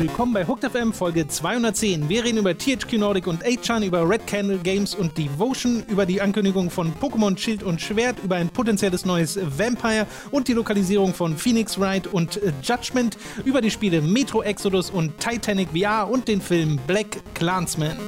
Willkommen bei Hooked FM Folge 210. Wir reden über THQ Nordic und 8chan, über Red Candle Games und Devotion, über die Ankündigung von Pokémon Schild und Schwert, über ein potenzielles neues Vampire und die Lokalisierung von Phoenix Wright und Judgment, über die Spiele Metro Exodus und Titanic VR und den Film Black Clansman.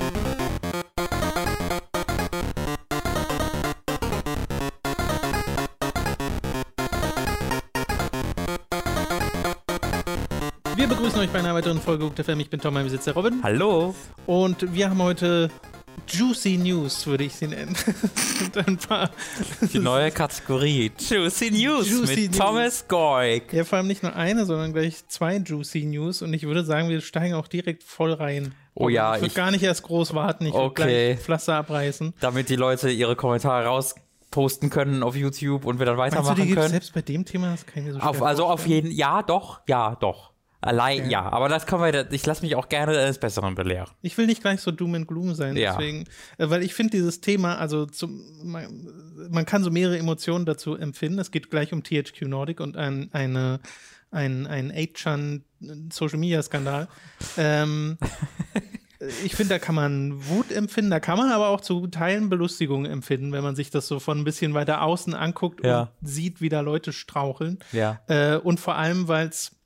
Euch bei einer weiteren Folge Hooked FM. Ich bin Tom, mein Besitzer Robin. Hallo. Und wir haben heute Juicy News, würde ich sie nennen. Ein paar. Die neue Kategorie Juicy News Juicy mit News. Thomas Goik. Ja, vor allem nicht nur eine, sondern gleich zwei Juicy News. Und ich würde sagen, wir steigen auch direkt voll rein. Oh ja, ich würde gar nicht erst groß warten. Ich würde Okay. gleich Pflaster abreißen. Damit die Leute ihre Kommentare rausposten können auf YouTube und wir dann Meinst du, die weitermachen können. selbst bei dem Thema? Das kann ich mir so Auf, also auf jeden, ja, doch, ja, doch. Allein, Okay. ja, aber das können wir, ich lasse mich auch gerne eines Besseren belehren. Ich will nicht gleich so doom and gloom sein, Ja. deswegen, äh, weil ich finde dieses Thema, also zum, man, man kann so mehrere Emotionen dazu empfinden. Es geht gleich um THQ Nordic und ein, eine, ein, ein 8chan Social Media Skandal. Ähm, ich finde, da kann man Wut empfinden, da kann man aber auch zu Teilen Belustigung empfinden, wenn man sich das so von ein bisschen weiter außen anguckt Ja. und sieht, wie da Leute straucheln. Ja. Äh, und vor allem, weil es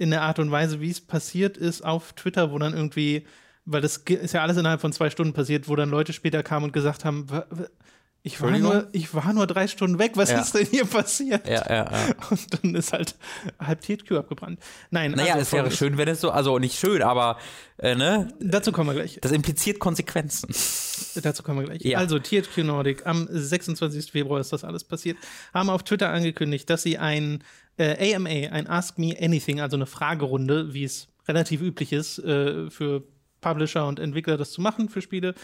in der Art und Weise, wie es passiert ist auf Twitter, wo dann irgendwie, weil das ist ja alles innerhalb von zwei Stunden passiert, wo dann Leute später kamen und gesagt haben, "Wa- wa- ich war, nur, ich war nur drei Stunden weg, was Ja. ist denn hier passiert? Ja, ja, ja. Und dann ist halt halb THQ abgebrannt. Nein, Naja, also es wäre schön, wenn es so, also nicht schön, aber, äh, ne, Dazu kommen wir gleich. das impliziert Konsequenzen. Dazu kommen wir gleich. Ja. Also, THQ Nordic, am 26. Februar ist das alles passiert, haben auf Twitter angekündigt, dass sie ein äh, AMA, ein Ask Me Anything, also eine Fragerunde, wie es relativ üblich ist, äh, für Publisher und Entwickler das zu machen für Spiele,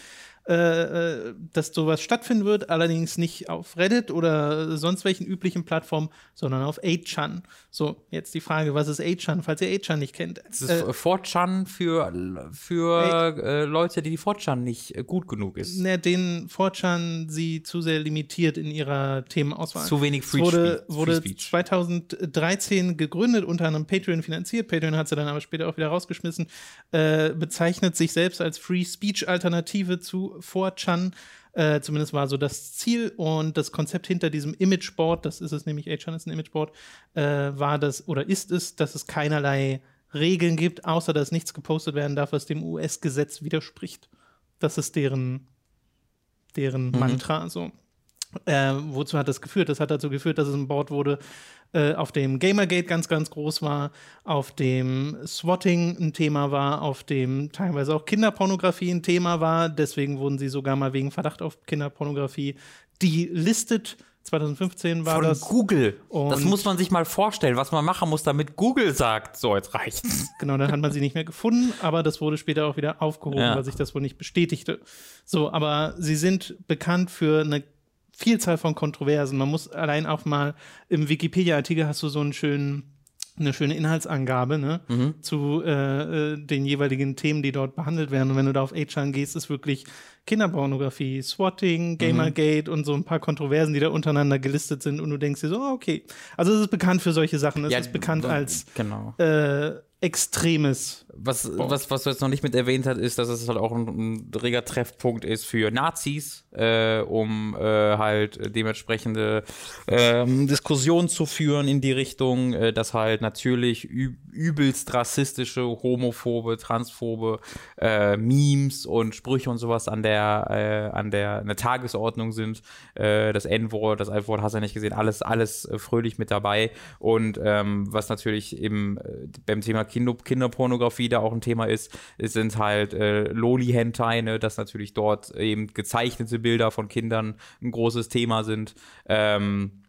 äh, äh, dass sowas stattfinden wird, allerdings nicht auf Reddit oder sonst welchen üblichen Plattformen, sondern auf 8chan. So, jetzt die Frage, was ist 8chan, falls ihr 8chan nicht kennt? Das ist Äh, 4chan für, für äh, Leute, die die 4chan nicht äh, gut genug ist. ne, den 4chan sie zu sehr limitiert in ihrer Themenauswahl. Zu wenig Free wurde, Speech- wurde Free Speech. 2013 gegründet, unter anderem Patreon finanziert. Patreon hat sie dann aber später auch wieder rausgeschmissen. Äh, bezeichnet sich selbst als Free Speech Alternative zu 4chan. Äh, zumindest war so das Ziel und das Konzept hinter diesem Imageboard, das ist es nämlich, 8chan ist ein Imageboard, äh, war das oder ist es, dass es keinerlei Regeln gibt, außer dass nichts gepostet werden darf, was dem US-Gesetz widerspricht. Das ist deren, deren Mantra. So. Äh, wozu hat das geführt? Das hat dazu geführt, dass es ein Board wurde, äh, auf dem Gamergate ganz, ganz groß war, auf dem Swatting ein Thema war, auf dem teilweise auch Kinderpornografie ein Thema war. Deswegen wurden sie sogar mal wegen Verdacht auf Kinderpornografie delistet. 2015 war Von das. Google. das Und- muss man sich mal vorstellen, was man machen muss, damit Google sagt, so, jetzt reicht's. Genau, dann hat man sie nicht mehr gefunden, aber das wurde später auch wieder aufgehoben, Ja. weil sich das wohl nicht bestätigte. So, aber sie sind bekannt für eine Vielzahl von Kontroversen. Man muss allein auch mal im Wikipedia-Artikel hast du so einen schönen eine schöne Inhaltsangabe ne, zu äh, äh, den jeweiligen Themen, die dort behandelt werden. Und wenn du da auf 8chan gehst, ist wirklich Kinderpornografie, Swatting, Gamergate und so ein paar Kontroversen, die da untereinander gelistet sind. Und du denkst dir so, okay. Also es ist bekannt für solche Sachen. Es ist bekannt als Genau. äh, extremes. Was, was, was du jetzt noch nicht mit erwähnt hast, ist, dass es halt auch ein, ein reger Treffpunkt ist für Nazis, äh, um äh, halt dementsprechende ähm, Diskussionen zu führen in die Richtung, äh, dass halt natürlich üb übelst rassistische, homophobe, transphobe äh, Memes und Sprüche und sowas an der, äh, an der, an der Tagesordnung sind. Äh, das N-Wort, das F-Wort hast du ja nicht gesehen, alles, alles fröhlich mit dabei. Und ähm, was natürlich im, äh, beim Thema Kinder, Kinderpornografie da auch ein Thema ist, es sind halt äh, Loli-Hentai, ne, dass natürlich dort eben gezeichnete Bilder von Kindern ein großes Thema sind. Ähm,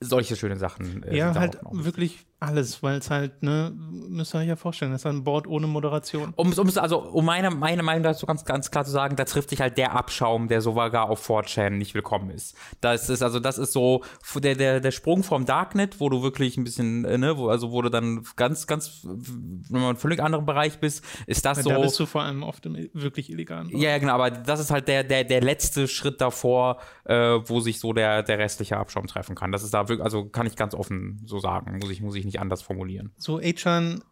solche schöne Sachen. Äh, ja, halt wirklich alles, weil es halt, ne, müsst ihr euch ja vorstellen, das ist ein Board ohne Moderation. Um, um also um meine, meine Meinung dazu ganz, ganz klar zu sagen, da trifft sich halt der Abschaum, der sogar auf 4chan nicht willkommen ist. Das ist, also das ist so der, der, der Sprung vom Darknet, wo du wirklich ein bisschen, äh, ne, wo, also wo du dann ganz, ganz, wenn man in völlig anderen Bereich bist, ist das Ja, so. Da bist du vor allem oft im wirklich illegalen. Bereich. Ja, ja, genau, aber das ist halt der, der, der letzte Schritt davor, äh, wo sich so der, der restliche Abschaum treffen kann. Das ist da wirklich, also kann ich ganz offen so sagen, muss ich, muss ich nicht anders formulieren. So, Achan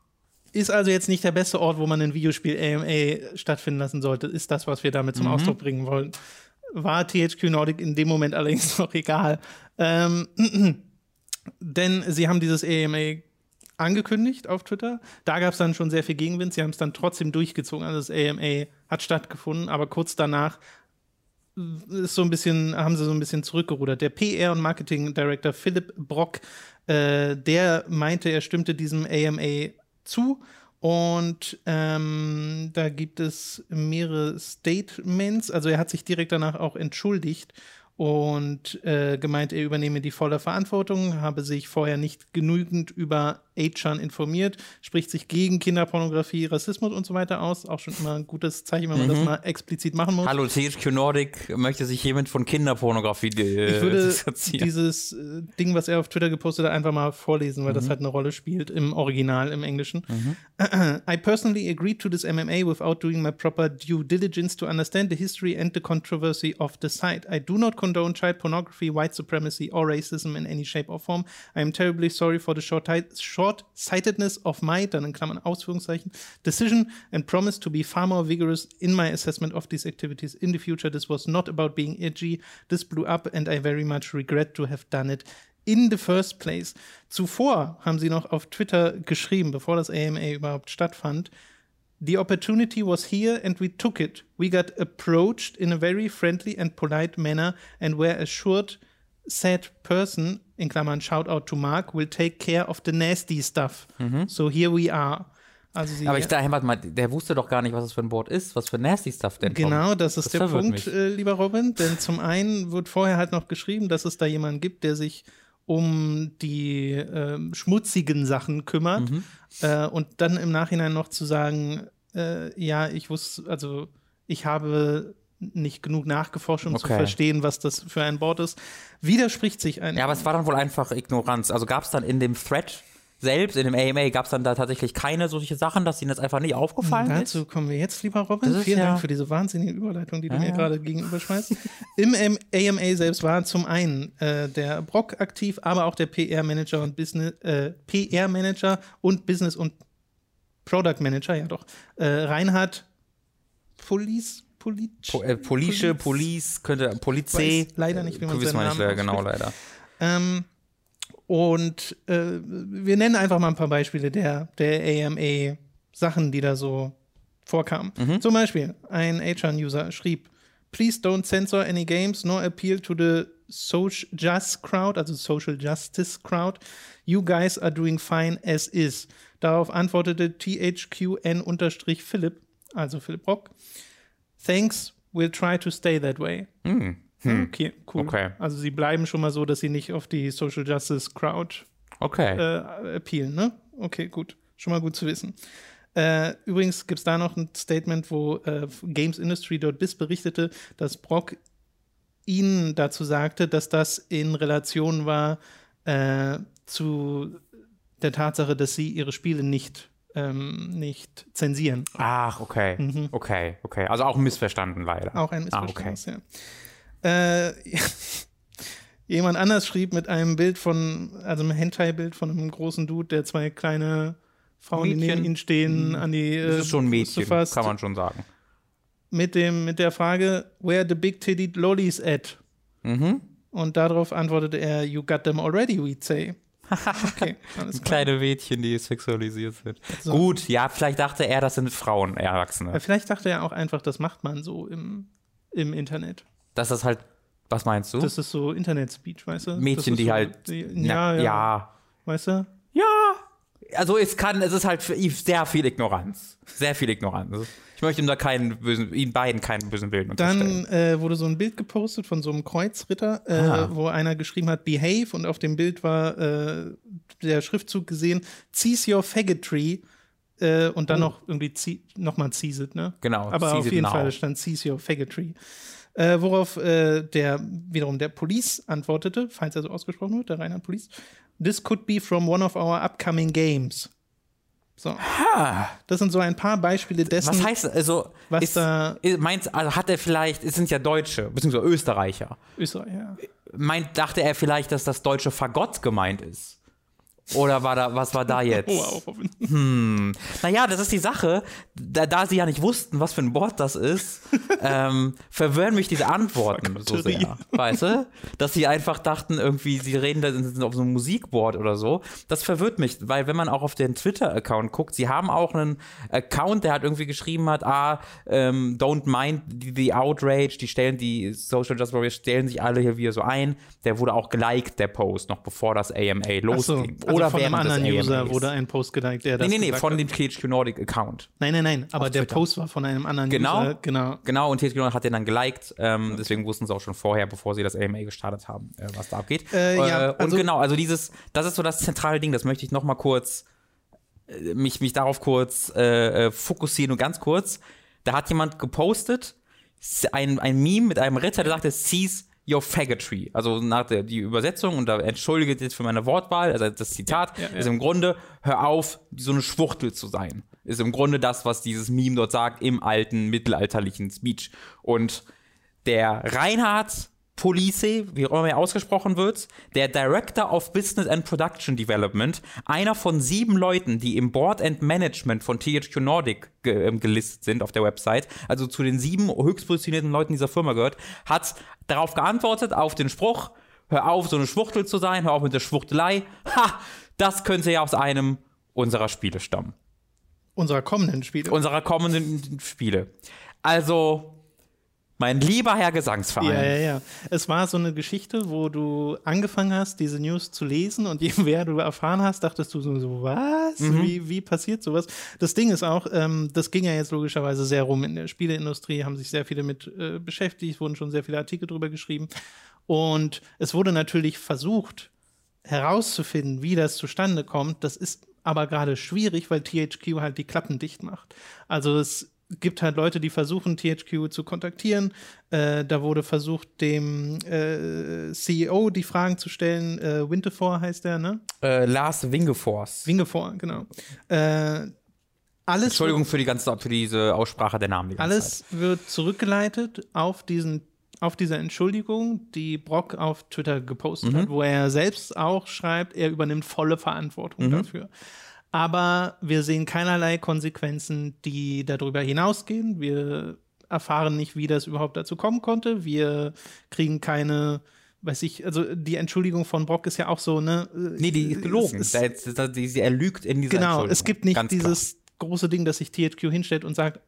ist also jetzt nicht der beste Ort, wo man ein Videospiel AMA stattfinden lassen sollte, ist das, was wir damit zum Ausdruck bringen wollen. War THQ Nordic in dem Moment allerdings noch egal. Ähm, denn sie haben dieses AMA angekündigt auf Twitter. Da gab es dann schon sehr viel Gegenwind. Sie haben es dann trotzdem durchgezogen. Also das AMA hat stattgefunden, aber kurz danach ist so ein bisschen, haben sie so ein bisschen zurückgerudert. Der PR und Marketing Director Philipp Brock, äh, der meinte, er stimmte diesem AMA zu. Und ähm, da gibt es mehrere Statements. Also er hat sich direkt danach auch entschuldigt und äh, gemeint, er übernehme die volle Verantwortung, habe sich vorher nicht genügend über Achan informiert, spricht sich gegen Kinderpornografie, Rassismus und so weiter aus. Auch schon immer ein gutes Zeichen, wenn man das mal explizit machen muss. Hallo, THQ Nordic möchte sich hiermit von Kinderpornografie äh, Ich würde dieses äh, Ding, was er auf Twitter gepostet hat, einfach mal vorlesen, weil das halt eine Rolle spielt im Original, im Englischen. I personally agreed to this MMA without doing my proper due diligence to understand the history and the controversy of the site. I do not condone child pornography, white supremacy, or racism in any shape or form. I am terribly sorry for the short short-sightedness of my, dann in Klammern Ausführungszeichen, decision and promise to be far more vigorous in my assessment of these activities in the future. This was not about being edgy. This blew up and I very much regret to have done it in the first place. Zuvor haben sie noch auf Twitter geschrieben, bevor das AMA überhaupt stattfand. The opportunity was here and we took it. We got approached in a very friendly and polite manner and were assured said person, in Klammern shout out to Mark, will take care of the nasty stuff. So here we are. Also Mhm. Aber ich dachte, Herbert, mal, der wusste doch gar nicht, was das für ein Board ist. Was für nasty Stuff denn? Genau, das ist Das der Punkt, äh, lieber Robin. Denn zum einen wird vorher halt noch geschrieben, dass es da jemanden gibt, der sich um die ähm, schmutzigen Sachen kümmert. Mhm. Äh, und dann im Nachhinein noch zu sagen, äh, ja, ich wusste, also ich habe nicht genug nachgeforscht, um zu Okay. verstehen, was das für ein Board ist, widerspricht sich ein. Ja, aber es war dann wohl einfach Ignoranz. Also gab es dann in dem Thread selbst, in dem AMA, gab es dann da tatsächlich keine solche Sachen, dass ihnen das einfach nicht aufgefallen ist? Dazu kommen wir jetzt, lieber Robin. Vielen ja- Dank für diese wahnsinnige Überleitung, die du Ja, mir ja. gerade gegenüberschmeißt. Im AMA selbst war zum einen äh, der Brock aktiv, aber auch der PR-Manager und Business, äh, PR-Manager und Business und Product Manager, ja doch, äh, Reinhard Police, Police, Po äh, Police, Police, könnte Polizei. Leider nicht, wie man Wissen seinen nicht, Namen äh, genau, leider. Ähm, und äh, wir nennen einfach mal ein paar Beispiele der, der AMA-Sachen, die da so vorkamen. Zum Beispiel, ein HR-User schrieb, Please don't censor any games nor appeal to the social just crowd, also social justice crowd. You guys are doing fine as is. Darauf antwortete THQN-Philipp, also Philipp Rock. Thanks, we'll try to stay that way. Okay, cool. Okay. Also sie bleiben schon mal so, dass sie nicht auf die Social Justice Crowd Okay. äh, appealen, ne? Okay, gut. Schon mal gut zu wissen. Äh, übrigens gibt es da noch ein Statement, wo äh, GamesIndustry.biz berichtete, dass Brock ihnen dazu sagte, dass das in Relation war äh, zu der Tatsache, dass sie ihre Spiele nicht, ähm, nicht zensieren. Ach, okay. Mhm. Okay, okay. Also auch missverstanden leider. Auch ein Ah, Missverständnis, ja. Äh, jemand anders schrieb mit einem Bild von, also einem Hentai-Bild von einem großen Dude, der zwei kleine Frauen, die Mädchen. neben ihm stehen, an die Das äh, ist schon ein Mädchen, fasst, kann man schon sagen. mit, dem, mit der Frage, where the big titty lollies at? Mhm. Und darauf antwortete er, you got them already, we'd say. Okay. Kleine Mädchen, die sexualisiert sind. So. Gut, ja, vielleicht dachte er, das sind Frauen, Erwachsene. Vielleicht dachte er auch einfach, das macht man so im, im Internet. Das ist halt, was meinst du? Das ist so Internet-Speech, weißt du? Mädchen, die so, halt. Die, Na, ja, ja, ja. Weißt du? Ja. also es kann, es ist halt für Eve sehr viel Ignoranz. Sehr viel Ignoranz. Ich möchte ihm da keinen bösen, ihnen beiden keinen bösen Willen Dann äh, wurde so ein Bild gepostet von so einem Kreuzritter, äh, Ah. wo einer geschrieben hat, behave, und auf dem Bild war äh, der Schriftzug gesehen, cease your faggotry, äh, und dann noch irgendwie nochmal cease it, ne? Oh. Genau, Aber auf jeden now. Fall stand cease your faggotry. Äh, worauf äh, der wiederum der Police antwortete, falls er so ausgesprochen wird, der Rheinland Police, this could be from one of our upcoming games. So. Das sind so ein paar Beispiele dessen. Was heißt, also, Was ist, da- ist, meint, also hat er vielleicht, es sind ja Deutsche, beziehungsweise Österreicher. Österreich, ja. Meint, dachte er vielleicht, dass das deutsche Fagott gemeint ist? Oder war da, was war da jetzt? Wow. Naja, das ist die Sache, da, da sie ja nicht wussten, was für ein Wort das ist, ähm, verwirren mich diese Antworten so sehr. Weißt du? Dass sie einfach dachten, irgendwie, sie reden da sind auf so einem Musikboard oder so. Das verwirrt mich, weil wenn man auch auf den Twitter-Account guckt, sie haben auch einen Account, der hat irgendwie geschrieben hat, ah, ähm, don't mind the, the outrage, die stellen, die Social Justice Warriors stellen sich alle hier wieder so ein. Der wurde auch geliked, der Post, noch bevor das AMA losging. also oder von einem anderen User wurde ein Post geliked, der das Nee, nee, nee, von hat. dem THQ Nordic Account. Nein, nein, nein, aber der Twitter. Post war von einem anderen Genau. User. Genau. Genau, und THQ Nordic hat den dann geliked. Ähm, deswegen wussten sie auch schon vorher, bevor sie das AMA gestartet haben, äh, was da abgeht. Äh, ja, und also- genau, also dieses, das ist so das zentrale Ding, das möchte ich noch mal kurz, äh, mich, mich darauf kurz äh, äh, fokussieren und ganz kurz. Da hat jemand gepostet, ein, ein Meme mit einem Ritter, der sagte, seize your faggotry. Also nach der die Übersetzung und da entschuldigt jetzt für meine Wortwahl, also das Zitat ja, ja. ist im Grunde, hör auf, so eine Schwuchtel zu sein. Ist im Grunde das, was dieses Meme dort sagt im alten mittelalterlichen Speech. Und der Reinhard Police, wie auch immer er ausgesprochen wird, der Director of Business and Production Development, einer von sieben Leuten, die im Board and Management von THQ Nordic ge ähm, gelistet sind auf der Website, also zu den sieben höchstpositionierten Leuten dieser Firma gehört, hat darauf geantwortet, auf den Spruch, hör auf, so eine Schwuchtel zu sein, hör auf mit der Schwuchtelei. Ha, das könnte ja aus einem unserer Spiele stammen Unserer kommenden Spiele. unserer kommenden Spiele. Also, mein lieber Herr Gesangsverein. ja, ja, ja. Es war so eine Geschichte, wo du angefangen hast, diese News zu lesen und je mehr du erfahren hast, dachtest du so, so was? Mhm. Wie, wie passiert sowas? Das Ding ist auch, ähm, das ging ja jetzt logischerweise sehr rum in der Spieleindustrie, haben sich sehr viele mit äh, beschäftigt, wurden schon sehr viele Artikel drüber geschrieben. Und es wurde natürlich versucht, herauszufinden, wie das zustande kommt. Das ist aber gerade schwierig, weil THQ halt die Klappen dicht macht. Also es gibt halt Leute, die versuchen, THQ zu kontaktieren. Äh, da wurde versucht, dem äh, CEO die Fragen zu stellen. Äh, Winterfor heißt der, ne? Äh, Lars Wingefors. Wingefor, genau. Äh, alles Entschuldigung für die ganze für diese Aussprache der Namen. Die ganze alles wird zurückgeleitet auf diesen auf diese Entschuldigung, die Brock auf Twitter gepostet Mhm. hat, wo er selbst auch schreibt, er übernimmt volle Verantwortung Mhm. dafür. Aber wir sehen keinerlei Konsequenzen, die darüber hinausgehen. Wir erfahren nicht, wie das überhaupt dazu kommen konnte. Wir kriegen keine, weiß ich, also die Entschuldigung von Brock ist ja auch so, ne? Zeit. Nee, die ist gelogen. Die, sie, er lügt in dieser Genau, es gibt nicht Ganz dieses große Ding, dass sich THQ hinstellt und sagt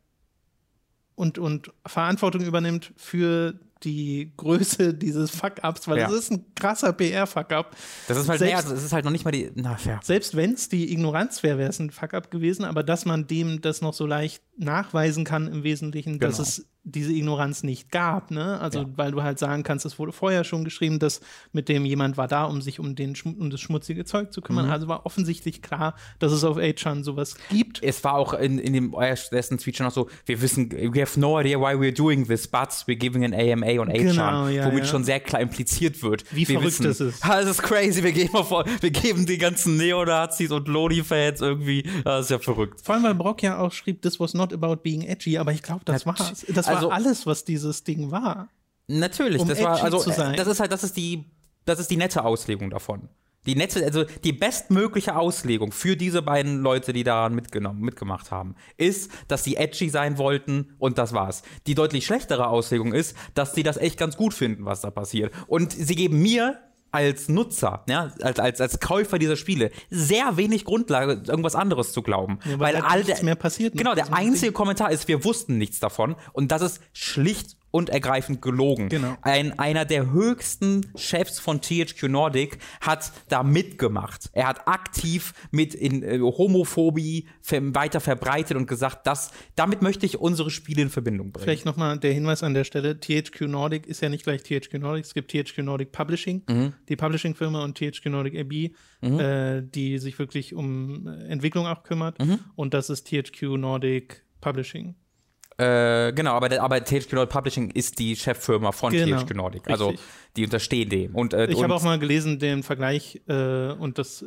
und, und Verantwortung übernimmt für die Größe dieses Fuck-Ups, weil Ja. das ist ein krasser PR-Fuck-Up. Das ist halt selbst- mehr, also es ist halt noch nicht mal die. Na, ja. Selbst wenn es die Ignoranz wäre, wäre es ein Fuck-up gewesen, aber dass man dem das noch so leicht nachweisen kann im Wesentlichen, dass Genau. es diese Ignoranz nicht gab, ne? Also Ja. weil du halt sagen kannst, es wurde vorher schon geschrieben, dass mit dem jemand war da, um sich um den um das schmutzige Zeug zu kümmern. Mhm. Also war offensichtlich klar, dass es auf 8chan sowas gibt. Es war auch in, in dem ersten Tweet schon noch so, wir wissen, we have no idea why we're doing this, but we're giving an AMA on 8chan, Genau, ja, womit ja. schon sehr klar impliziert wird. Wie wir verrückt wissen, das ist. Ha, das ist crazy, wir geben, auf, wir geben die ganzen Neonazis und Lodi-Fans irgendwie, das ist ja verrückt. Vor allem, weil Brock ja auch schrieb, this was not about being edgy, aber ich glaube, das war's. Das also- war alles, was dieses Ding war. Natürlich, Um das war, also, das ist halt, das ist die, das ist die nette Auslegung davon. Die nette, also die bestmögliche Auslegung für diese beiden Leute, die daran mitgenommen, mitgemacht haben, ist, dass sie edgy sein wollten und das war's. Die deutlich schlechtere Auslegung ist, dass sie das echt ganz gut finden, was da passiert. Und sie geben mir als Nutzer, ja, als, als, als Käufer dieser Spiele, sehr wenig Grundlage, irgendwas anderes zu glauben. Ja, weil weil all nichts der, mehr passiert. Genau, der einzige Kommentar ist, wir wussten nichts davon. Und das ist schlicht und ergreifend gelogen. Genau. Ein, einer der höchsten Chefs von THQ Nordic hat da mitgemacht. Er hat aktiv mit in äh, Homophobie weiter verbreitet und gesagt, dass damit möchte ich unsere Spiele in Verbindung bringen. Vielleicht nochmal der Hinweis an der Stelle: THQ Nordic ist ja nicht gleich THQ Nordic. Es gibt THQ Nordic Publishing, Mhm. die Publishing-Firma, und THQ Nordic AB, äh, die sich wirklich um äh, Entwicklung auch kümmert. Mhm. Und das ist THQ Nordic Publishing. Äh, genau, aber, aber THQ Nordic Publishing ist die Cheffirma von Genau, THQ Nordic. Also richtig. die unterstehen dem. Und, äh, Ich habe auch mal gelesen, den Vergleich, äh, und das äh,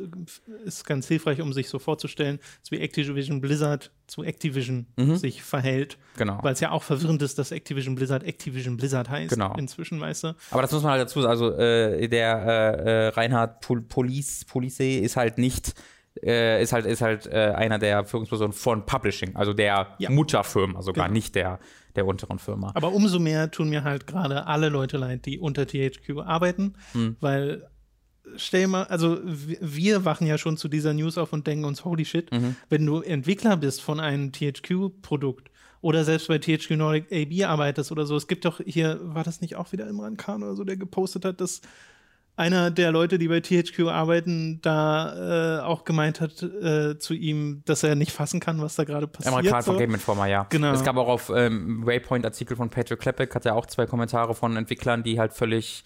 ist ganz hilfreich, um sich so vorzustellen, wie Activision Blizzard zu Activision sich verhält. Mhm. Genau. Weil es ja auch verwirrend ist, dass Activision Blizzard Activision Blizzard heißt. Genau. Inzwischen, weißt du. Aber das muss man halt dazu sagen. Also äh, der Reinhard Pol Police, Police ist halt nicht, äh, ist halt, ist halt äh, einer der Führungspersonen von Publishing, also der Ja. Mutterfirma sogar, Genau. nicht der, der unteren Firma. Aber umso mehr tun mir halt gerade alle Leute leid, die unter THQ arbeiten, Hm. weil stell mal, also wir- wir wachen ja schon zu dieser News auf und denken uns, holy shit, Mhm. wenn du Entwickler bist von einem THQ-Produkt oder selbst bei THQ Nordic AB arbeitest oder so, es gibt doch hier, war das nicht auch wieder Imran Khan oder so, der gepostet hat, dass einer der Leute, die bei THQ arbeiten, da äh, auch gemeint hat äh, zu ihm, dass er nicht fassen kann, was da gerade passiert. Amerikaner von so. Game Informer, ja. Genau. Es gab auch auf ähm, Waypoint-Artikel von Patrick Klepek, hat er auch zwei Kommentare von Entwicklern, die halt völlig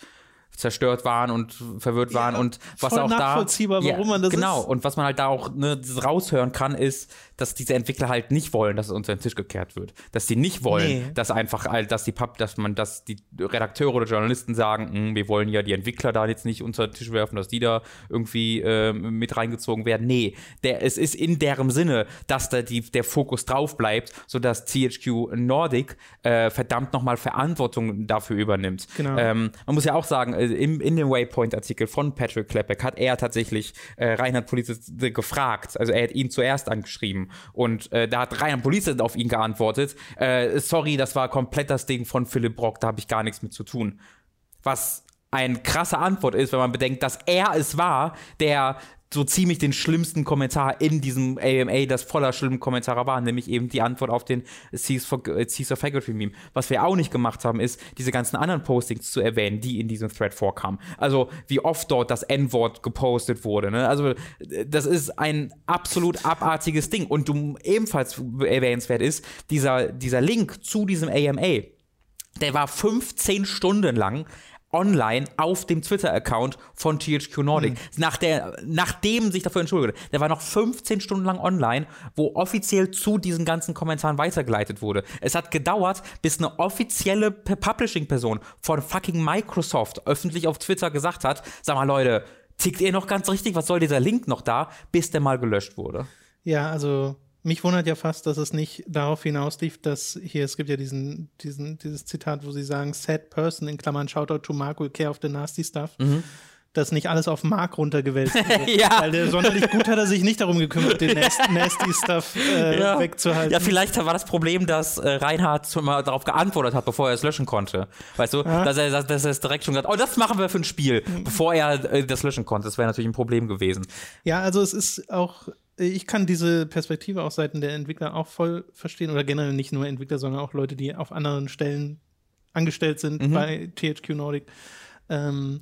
zerstört waren und verwirrt waren und was voll auch da nachvollziehbar, warum man das genau ist. und was man halt da auch ne, raushören kann ist dass diese Entwickler halt nicht wollen dass es unter den Tisch gekehrt wird dass die nicht wollen Nee. dass einfach dass die Pub dass man dass die Redakteure oder Journalisten sagen "Hm, wir wollen ja die Entwickler da jetzt nicht unter den Tisch werfen dass die da irgendwie ähm, mit reingezogen werden nee der es ist in deren Sinne dass da die, der Fokus drauf bleibt sodass THQ Nordic äh, verdammt nochmal Verantwortung dafür übernimmt Genau. ähm, man muss ja auch sagen, äh, im, in dem Waypoint-Artikel von Patrick Klepek hat er tatsächlich äh, Reinhard Police gefragt. Also er hat ihn zuerst angeschrieben. Und äh, da hat Reinhard Police auf ihn geantwortet, äh, sorry, das war komplett das Ding von Philipp Brock, da habe ich gar nichts mit zu tun. Was eine krasse Antwort ist, wenn man bedenkt, dass er es war, der so ziemlich den schlimmsten Kommentar in diesem AMA, das voller schlimmen Kommentare war, nämlich eben die Antwort auf den Caesar Faggotry Meme. Was wir auch nicht gemacht haben, ist, diese ganzen anderen Postings zu erwähnen, die in diesem Thread vorkamen. Also, wie oft dort das N-Wort gepostet wurde. Ne? Also, das ist ein absolut abartiges Ding. Und du ebenfalls erwähnenswert ist, dieser, dieser Link zu diesem AMA, der war 15 Stunden lang online auf dem Twitter-Account von THQ Nordic. Nach der, nachdem sich dafür entschuldigt. Der war noch 15 Stunden lang online, wo offiziell zu diesen ganzen Kommentaren weitergeleitet wurde. Es hat gedauert, bis eine offizielle Publishing-Person von fucking Microsoft öffentlich auf Twitter gesagt hat, sag mal Leute, tickt ihr noch ganz richtig, was soll dieser Link noch da, bis der mal gelöscht wurde. Ja, also mich wundert ja fast, dass es nicht darauf hinauslief, dass hier, es gibt ja diesen, diesen, dieses Zitat, wo sie sagen, sad person, in Klammern, Shoutout to Mark, will care of the nasty stuff, dass nicht alles auf Mark runtergewälzt wurde. Ja. Weil der sonderlich gut hat er sich nicht darum gekümmert, den nasty, Stuff äh, Ja. wegzuhalten. Ja, vielleicht war das Problem, dass äh, Reinhard schon mal darauf geantwortet hat, bevor er es löschen konnte. Weißt du, dass, er, dass, dass er es direkt schon gesagt hat, oh, das machen wir für ein Spiel, bevor er äh, das löschen konnte. Das wäre natürlich ein Problem gewesen. Ja, also es ist auch, ich kann diese Perspektive auf Seiten der Entwickler auch voll verstehen oder generell nicht nur Entwickler, sondern auch Leute, die auf anderen Stellen angestellt sind bei THQ Nordic. Ähm,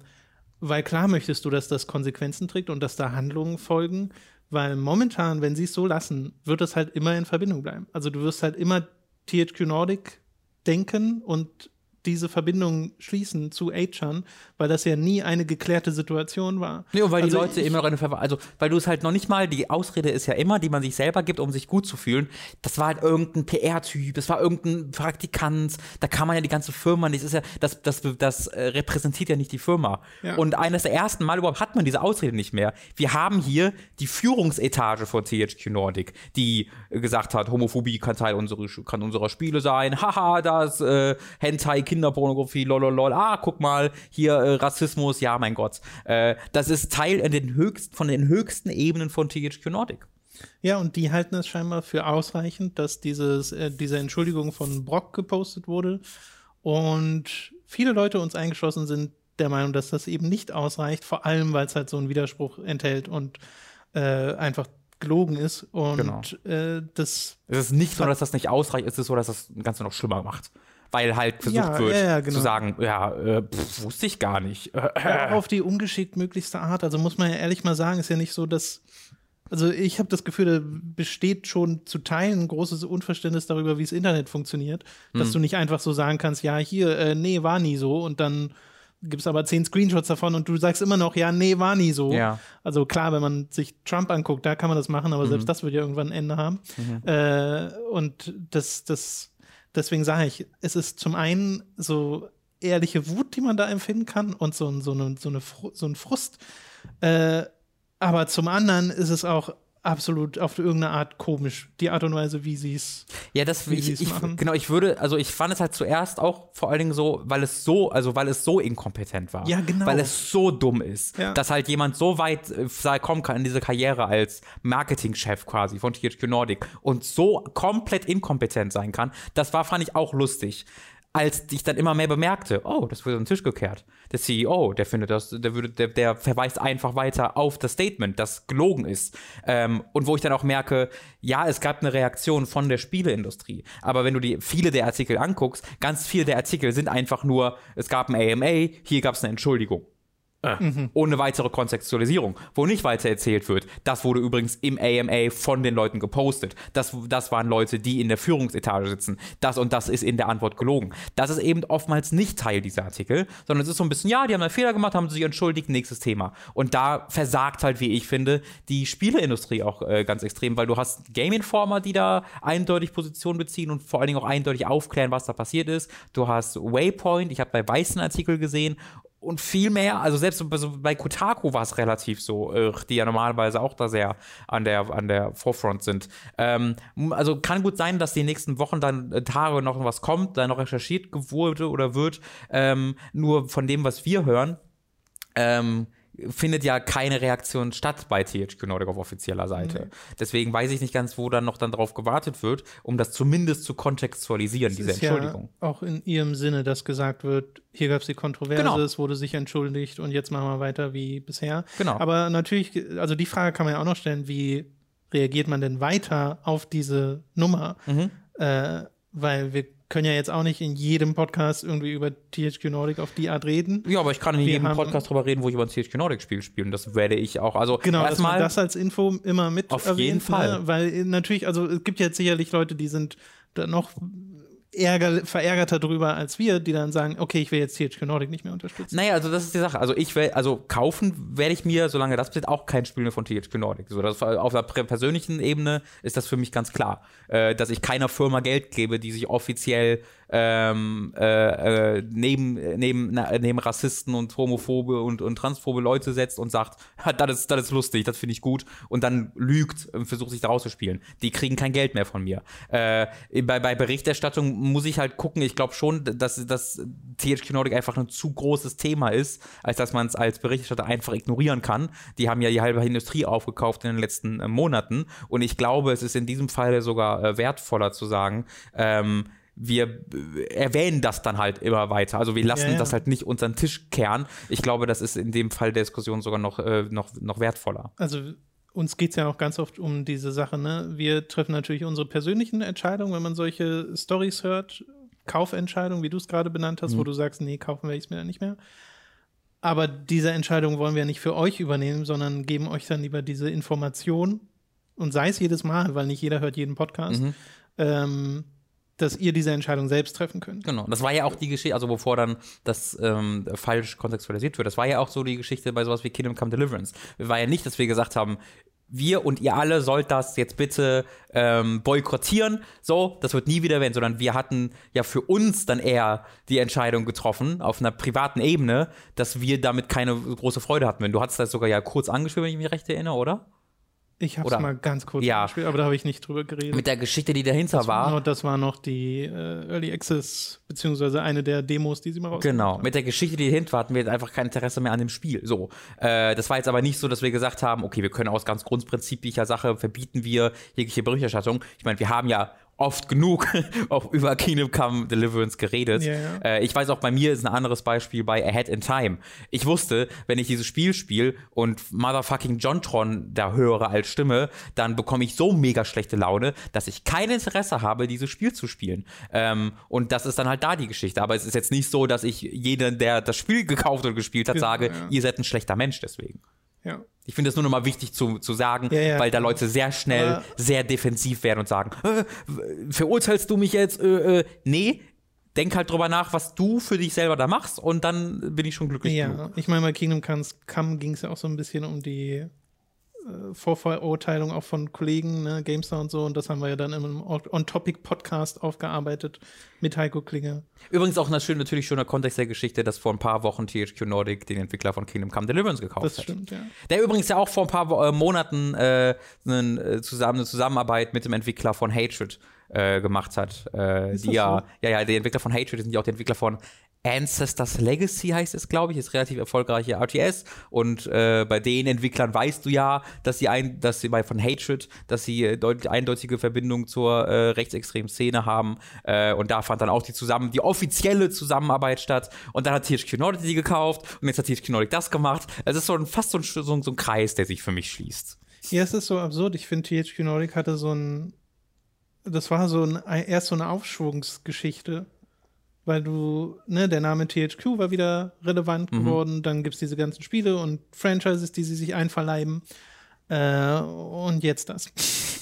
weil klar möchtest du, dass das Konsequenzen trägt und dass da Handlungen folgen, weil momentan, wenn sie es so lassen, wird es halt immer in Verbindung bleiben. Also du wirst halt immer THQ Nordic denken und diese Verbindung schließen zu Achan, weil das ja nie eine geklärte Situation war. Nee, und weil Also die Leute immer noch eine Ver also weil du es halt noch nicht mal, die Ausrede ist ja immer, die man sich selber gibt, um sich gut zu fühlen. Das war halt irgendein PR-Typ, das war irgendein Praktikant, da kann man ja die ganze Firma nicht, das ist ja, das, das, das äh, repräsentiert ja nicht die Firma. Ja. Und eines der ersten Mal überhaupt hat man diese Ausrede nicht mehr. Wir haben hier die Führungsetage von THQ Nordic, die gesagt hat, Homophobie kann Teil unserer, kann unserer Spiele sein, haha, das äh, Hentai, Kinderpornografie, lololol, ah, guck mal, hier äh, Rassismus, ja, mein Gott. Äh, das ist Teil den höchsten, von den höchsten Ebenen von THQ Nordic. Ja, und die halten es scheinbar für ausreichend, dass dieses, äh, diese Entschuldigung von Brock gepostet wurde. Und viele Leute, uns eingeschlossen, sind der Meinung, dass das eben nicht ausreicht, vor allem weil es halt so einen Widerspruch enthält und äh, einfach gelogen ist. Und Genau. äh, das Es ist nicht so, dass das nicht ausreicht, es ist so, dass das Ganze noch schlimmer macht. Weil halt versucht Ja, wird ja, genau. zu sagen, ja, äh, pff, wusste ich gar nicht. Ja, auf die ungeschickt möglichste Art. Also muss man ja ehrlich mal sagen, ist ja nicht so, dass. Also ich habe das Gefühl, da besteht schon zu Teilen ein großes Unverständnis darüber, wie das Internet funktioniert. Hm. Dass du nicht einfach so sagen kannst, ja, hier, äh, nee, war nie so und dann gibt es aber zehn Screenshots davon und du sagst immer noch, ja, nee, war nie so. Ja. Also klar, wenn man sich Trump anguckt, da kann man das machen, aber Mhm. selbst das wird ja irgendwann ein Ende haben. Äh, und das, das, deswegen sage ich, es ist zum einen so ehrliche Wut, die man da empfinden kann und so, so, eine, so, eine, so ein Frust. Äh, aber zum anderen ist es auch absolut auf irgendeine Art komisch, die Art und Weise, wie sie es. Ja, das wie ich, ich, machen. genau, ich würde, also ich fand es halt zuerst auch vor allen Dingen so, weil es so, also weil es so inkompetent war. Ja, genau. Weil es so dumm ist, Ja. dass halt jemand so weit äh, kommen kann in diese Karriere als Marketingchef quasi von THQ Nordic und so komplett inkompetent sein kann. Das war, fand ich auch lustig. Als ich dann immer mehr bemerkte, oh, das wurde auf den Tisch gekehrt. Der CEO, der findet das, der würde, der, der verweist einfach weiter auf das Statement, das gelogen ist. Ähm, und wo ich dann auch merke, ja, es gab eine Reaktion von der Spieleindustrie. Aber wenn du die viele der Artikel anguckst, ganz viele der Artikel sind einfach nur, es gab ein AMA, hier gab es eine Entschuldigung. Äh, Ohne weitere Kontextualisierung, wo nicht weiter erzählt wird. Das wurde übrigens im AMA von den Leuten gepostet. Das, das waren Leute, die in der Führungsetage sitzen. Das und das ist in der Antwort gelogen. Das ist eben oftmals nicht Teil dieser Artikel, sondern es ist so ein bisschen, ja, die haben einen Fehler gemacht, haben sich entschuldigt, nächstes Thema. Und da versagt halt, wie ich finde, die Spieleindustrie auch äh, ganz extrem, weil du hast Game Informer, die da eindeutig Position beziehen und vor allen Dingen auch eindeutig aufklären, was da passiert ist. Du hast Waypoint, ich habe bei Weißen Artikel gesehen und viel mehr, also selbst bei, Kotaku war es relativ so, äh, die ja normalerweise auch da sehr an der, an der Forefront sind. Ähm, also kann gut sein, dass die nächsten Wochen dann äh, Tage noch was kommt, da noch recherchiert wurde oder wird. Ähm, nur von dem, was wir hören, ähm, findet ja keine Reaktion statt bei THQ Nordic auf offizieller Seite. Deswegen weiß ich nicht ganz, wo dann noch dann drauf gewartet wird, um das zumindest zu kontextualisieren, diese ist Entschuldigung. Ja auch in ihrem Sinne, dass gesagt wird, hier gab es die Kontroverse, Genau. es wurde sich entschuldigt und jetzt machen wir weiter wie bisher. Genau. Aber natürlich, also die Frage kann man ja auch noch stellen, wie reagiert man denn weiter auf diese Nummer? Mhm. Äh, weil wir können ja jetzt auch nicht in jedem Podcast irgendwie über THQ Nordic auf die Art reden. Ja, aber ich kann in Wir jedem Podcast drüber reden, wo ich über ein THQ Nordic Spiel spiele. Und das werde ich auch. Also Genau, erstmal. das als Info immer mit Auf erwähnt, jeden Fall. Ne? Weil natürlich, also es gibt jetzt sicherlich Leute, die sind da noch ärger, verärgerter drüber als wir, die dann sagen, okay, ich will jetzt THQ Nordic nicht mehr unterstützen. Naja, also das ist die Sache. Also ich will, also kaufen werde ich mir, solange das passiert, auch kein Spiel mehr von THQ Nordic. So, das, auf der persönlichen Ebene ist das für mich ganz klar, äh, dass ich keiner Firma Geld gebe, die sich offiziell ähm, äh, äh, neben, neben, na, neben Rassisten und homophobe und, und transphobe Leute setzt und sagt, "Ha, das ist, das ist lustig, das finde ich gut und dann lügt und versucht sich da rauszuspielen. Die kriegen kein Geld mehr von mir. Äh, bei, bei Berichterstattung muss ich halt gucken, ich glaube schon, dass, dass THQ Nordic einfach ein zu großes Thema ist, als dass man es als Berichterstatter einfach ignorieren kann. Die haben ja die halbe Industrie aufgekauft in den letzten äh, Monaten und ich glaube, es ist in diesem Fall sogar äh, wertvoller zu sagen, ähm, wir äh, erwähnen das dann halt immer weiter. Also wir lassen Ja, ja. das halt nicht unter den Tisch kehren. Ich glaube, das ist in dem Fall der Diskussion sogar noch, äh, noch, noch wertvoller. Also uns geht es ja auch ganz oft um diese Sache, ne? Wir treffen natürlich unsere persönlichen Entscheidungen, wenn man solche Stories hört, Kaufentscheidungen, wie du es gerade benannt hast, wo du sagst, nee, kaufen werde ich es mir dann nicht mehr. Aber diese Entscheidung wollen wir nicht für euch übernehmen, sondern geben euch dann lieber diese Information und sei es jedes Mal, weil nicht jeder hört jeden Podcast, ähm, dass ihr diese Entscheidung selbst treffen könnt. Genau. Das war ja auch die Geschichte, also bevor dann das ähm, falsch kontextualisiert wird, das war ja auch so die Geschichte bei sowas wie Kingdom Come Deliverance. War ja nicht, dass wir gesagt haben, wir und ihr alle sollt das jetzt bitte ähm, boykottieren, so, das wird nie wieder werden, sondern wir hatten ja für uns dann eher die Entscheidung getroffen, auf einer privaten Ebene, dass wir damit keine große Freude hatten. Du hattest das sogar ja kurz angeschrieben, wenn ich mich recht erinnere, oder? Ich habe es mal ganz kurz Ja. gespielt, aber da habe ich nicht drüber geredet. Mit der Geschichte, die dahinter war. Genau, das war noch die äh, Early Access, beziehungsweise eine der Demos, die sie mal rausgebracht Genau, haben. mit der Geschichte, die dahinter war, hatten wir jetzt einfach kein Interesse mehr an dem Spiel. So, äh, das war jetzt aber nicht so, dass wir gesagt haben, okay, wir können aus ganz grundprinzipicher Sache verbieten wir jegliche Berichterstattung. Ich meine, wir haben ja oft genug auch über Kingdom Come Deliverance geredet. Ja, ja. Äh, ich weiß auch, bei mir ist ein anderes Beispiel bei Ahead in Time. Ich wusste, wenn ich dieses Spiel spiele und Motherfucking Jontron da höre als Stimme, dann bekomme ich so mega schlechte Laune, dass ich kein Interesse habe, dieses Spiel zu spielen. Ähm, und das ist dann halt da die Geschichte. Aber es ist jetzt nicht so, dass ich jeden, der das Spiel gekauft und gespielt hat, Genau, sage, ja. ihr seid ein schlechter Mensch deswegen. Ja. Ich finde es nur noch mal wichtig zu, zu sagen, Ja, ja. weil da Leute sehr schnell Aber- sehr defensiv werden und sagen, äh, verurteilst du mich jetzt? Äh, äh, nee, denk halt drüber nach, was du für dich selber da machst und dann bin ich schon glücklich genug. Ja, ich meine, bei Kingdom Come ging es ja auch so ein bisschen um die äh, Vorverurteilung auch von Kollegen, ne, GameStar und so. Und das haben wir ja dann im On-Topic-Podcast aufgearbeitet mit Heiko Klinger. Übrigens auch ein schön, natürlich schöner Kontext der Geschichte, dass vor ein paar Wochen THQ Nordic den Entwickler von Kingdom Come Deliverance gekauft Das hat. stimmt, ja. Der übrigens ja auch vor ein paar äh, Monaten äh, einen, äh, zusammen, eine Zusammenarbeit mit dem Entwickler von Hatred äh, gemacht hat. Äh, Ist die das ja, so? ja, ja, die Entwickler von Hatred sind ja auch die Entwickler von Ancestors Legacy heißt es, glaube ich, ist relativ erfolgreiche RTS und äh, bei den Entwicklern weißt du ja, dass sie ein, dass sie bei von Hatred, dass sie äh, deut eindeutige Verbindung zur äh, rechtsextremen Szene haben äh, und da fand dann auch die zusammen die offizielle Zusammenarbeit statt und dann hat THQ Nordic die gekauft und jetzt hat THQ Nordic das gemacht. Es ist so ein, fast so ein, so, so ein Kreis, der sich für mich schließt. Ja, es ist so absurd. Ich finde, THQ Nordic hatte so ein. Das war so ein, erst so eine Aufschwungsgeschichte. Weil du, ne, der Name THQ war wieder relevant geworden. Dann gibt es diese ganzen Spiele und Franchises, die sie sich einverleiben. Äh, und jetzt das.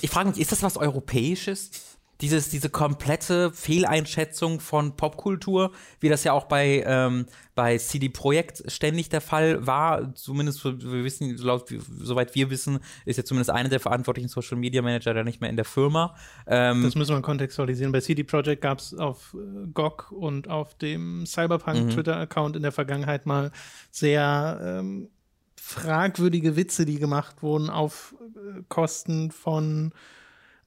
Ich frage mich, ist das was Europäisches? Dieses, diese komplette Fehleinschätzung von Popkultur, wie das ja auch bei, ähm, bei CD Projekt ständig der Fall war, zumindest wir wissen, laut, soweit wir wissen, ist ja zumindest einer der verantwortlichen Social Media Manager da nicht mehr in der Firma. Ähm, Das müssen wir kontextualisieren. Bei CD Projekt gab es auf äh, GOG und auf dem Cyberpunk Twitter-Account in der Vergangenheit mal sehr ähm, fragwürdige Witze, die gemacht wurden auf äh, Kosten von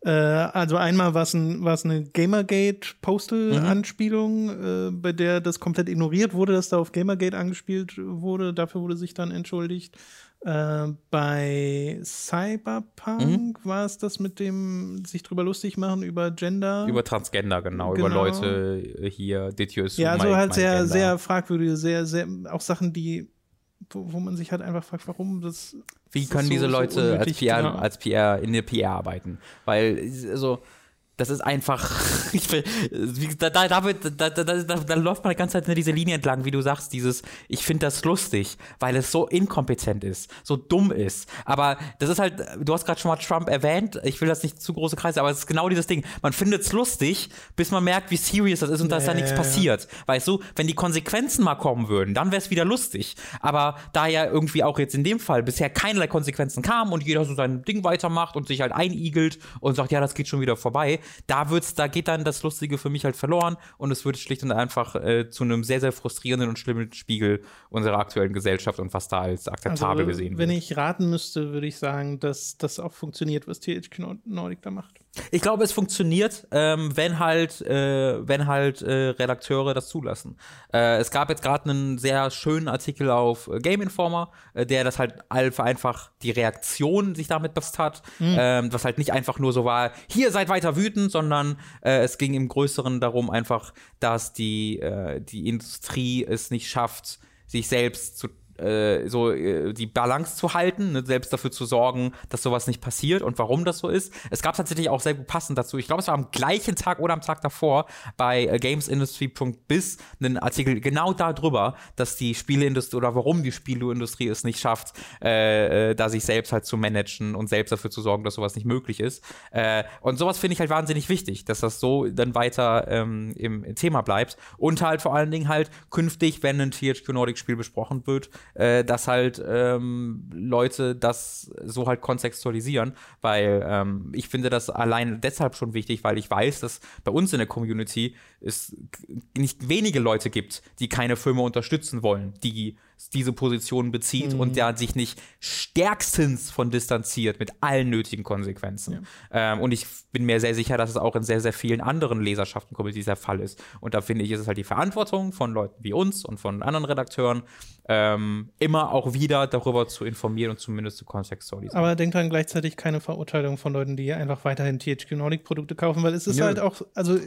äh, also einmal war es ein, war's eine Gamergate-Postal-Anspielung, äh, bei der das komplett ignoriert wurde, dass da auf Gamergate angespielt wurde. Dafür wurde sich dann entschuldigt. Äh, bei Cyberpunk war es das mit dem sich drüber lustig machen über Gender. über Transgender, genau, über Genau. Leute äh, hier, assume ja, also halt sehr, gender? sehr fragwürdige, sehr, sehr, auch Sachen, die, wo, wo man sich halt einfach fragt, warum das. Wie können ist diese so- so Leute als PR, genau. als PR in der PR arbeiten? Weil, also, das ist einfach, ich will, da, da, da, da, da, da, läuft man die ganze Zeit diese Linie entlang, wie du sagst, dieses, ich finde das lustig, weil es so inkompetent ist, so dumm ist. Aber das ist halt, du hast gerade schon mal Trump erwähnt, ich will das nicht zu große Kreise, aber es ist genau dieses Ding. Man findet es lustig, bis man merkt, wie serious das ist und dass da Ja, nichts passiert. Weißt du, wenn die Konsequenzen mal kommen würden, dann wäre es wieder lustig. Aber da ja irgendwie auch jetzt in dem Fall bisher keinerlei Konsequenzen kamen und jeder so sein Ding weitermacht und sich halt einigelt und sagt, ja, das geht schon wieder vorbei, da wird's, da geht dann das Lustige für mich halt verloren und es wird schlicht und einfach äh, zu einem sehr, sehr frustrierenden und schlimmen Spiegel unserer aktuellen Gesellschaft und was da als akzeptabel Also, gesehen wenn wird. ich raten müsste, würde ich sagen, dass das auch funktioniert, was THQ Nord- Nordic da macht. Ich glaube, es funktioniert, ähm, wenn halt, äh, wenn halt äh, Redakteure das zulassen. Äh, es gab jetzt gerade einen sehr schönen Artikel auf äh, Game Informer, äh, der das halt einfach die Reaktion sich damit befasst hat, ähm, was halt nicht einfach nur so war, hier seid weiter wütend, sondern äh, es ging im Größeren darum einfach, dass die die Industrie es nicht schafft, sich selbst zu äh, so äh, die Balance zu halten, ne, selbst dafür zu sorgen, dass sowas nicht passiert und warum das so ist. Es gab tatsächlich auch sehr gut passend dazu. Ich glaube, es war am gleichen Tag oder am Tag davor bei äh, gamesindustry.biz einen Artikel genau darüber, dass die Spieleindustrie oder warum die Spieleindustrie es nicht schafft, äh, äh, da sich selbst halt zu managen und selbst dafür zu sorgen, dass sowas nicht möglich ist. Äh, und sowas finde ich halt wahnsinnig wichtig, dass das so dann weiter ähm, im Thema bleibt und halt vor allen Dingen halt künftig, wenn ein THQ Nordic Spiel besprochen wird, äh, dass halt ähm, Leute das so halt kontextualisieren, weil ähm, ich finde das allein deshalb schon wichtig, weil ich weiß, dass bei uns in der Community es nicht wenige Leute gibt, die keine Firma unterstützen wollen, die diese Position bezieht Mhm. und der sich nicht stärkstens von distanziert mit allen nötigen Konsequenzen. Ähm, und ich bin mir sehr sicher, dass es auch in sehr, sehr vielen anderen Leserschaften Communities der Fall ist. Und da finde ich, ist es halt die Verantwortung von Leuten wie uns und von anderen Redakteuren, ähm, immer auch wieder darüber zu informieren und zumindest zu kontextualisieren. Aber denk dran, gleichzeitig keine Verurteilung von Leuten, die einfach weiterhin THQ Nordic Produkte kaufen, weil es ist Nö. halt auch, also äh,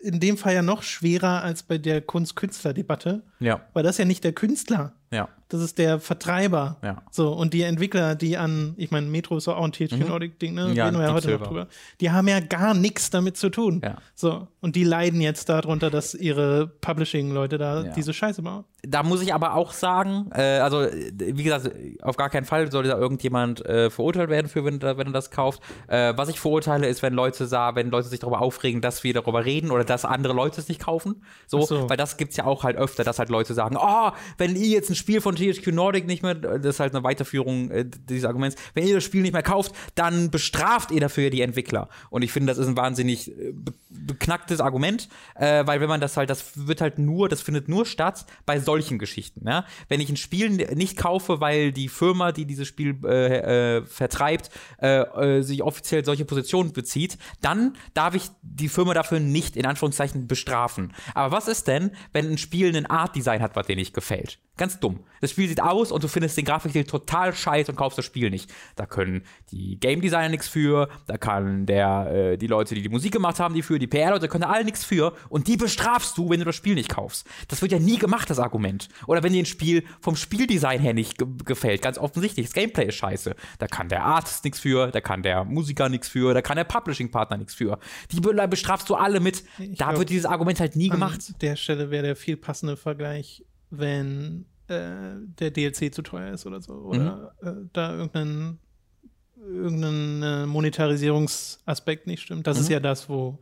in dem Fall ja noch schwerer als bei der Kunst-Künstler-Debatte, ja, weil das ja nicht der Künstler, ja, das ist der Vertreiber. ja. So, und die Entwickler, die an, ich meine, Metro ist auch ein THQ Nordic-Ding, ne? Mhm. Ja, Reden wir ja heute Silver. noch drüber. Die haben ja gar nichts damit zu tun. Ja. So, und die leiden jetzt darunter, dass ihre Publishing-Leute da Ja. diese Scheiße bauen. da muss ich aber auch sagen, äh, also wie gesagt, auf gar keinen Fall sollte da irgendjemand äh, verurteilt werden für, wenn, er- wenn er das kauft. Äh, was ich verurteile, ist, wenn Leute sagen, wenn Leute sich darüber aufregen, dass wir darüber reden oder dass andere Leute es nicht kaufen. So, so. weil das gibt's ja auch halt öfter, dass halt Leute sagen, oh, wenn ihr jetzt ein Spiel von THQ Nordic nicht mehr, das ist halt eine Weiterführung äh, dieses Arguments, wenn ihr das Spiel nicht mehr kauft, dann bestraft ihr dafür die Entwickler. Und ich finde, das ist ein wahnsinnig äh, be beknacktes Argument, äh, weil wenn man das halt, das wird halt nur, das findet nur statt bei solchen Geschichten. Ja? Wenn ich ein Spiel nicht kaufe, weil die Firma, die dieses Spiel äh, äh, vertreibt, äh, sich offiziell solche Positionen bezieht, dann darf ich die Firma dafür nicht in Anführungszeichen bestrafen. Aber was ist denn, wenn ein Spiel ein Art Design hat, was dir nicht gefällt? Ganz dumm. Das Spiel sieht aus und du findest den Grafikstil total scheiße und kaufst das Spiel nicht. Da können die Game Designer nichts für, da kann der äh, die Leute, die die Musik gemacht haben, die für, die PR-Leute können da alle nichts für und die bestrafst du, wenn du das Spiel nicht kaufst. Das wird ja nie gemacht, das Argument. Oder wenn dir ein Spiel vom Spieldesign her nicht ge gefällt, ganz offensichtlich, das Gameplay ist scheiße. Da kann der Artist nichts für, da kann der Musiker nichts für, da kann der Publishing-Partner nichts für. Die be- bestrafst du alle mit. da glaub, wird dieses Argument halt nie gemacht. An der Stelle wäre der viel passende Vergleich, wenn äh, der DLC zu teuer ist oder so. Oder Mhm. äh, da irgendein, irgendein äh, Monetarisierungsaspekt nicht stimmt. Das Mhm. ist ja das, wo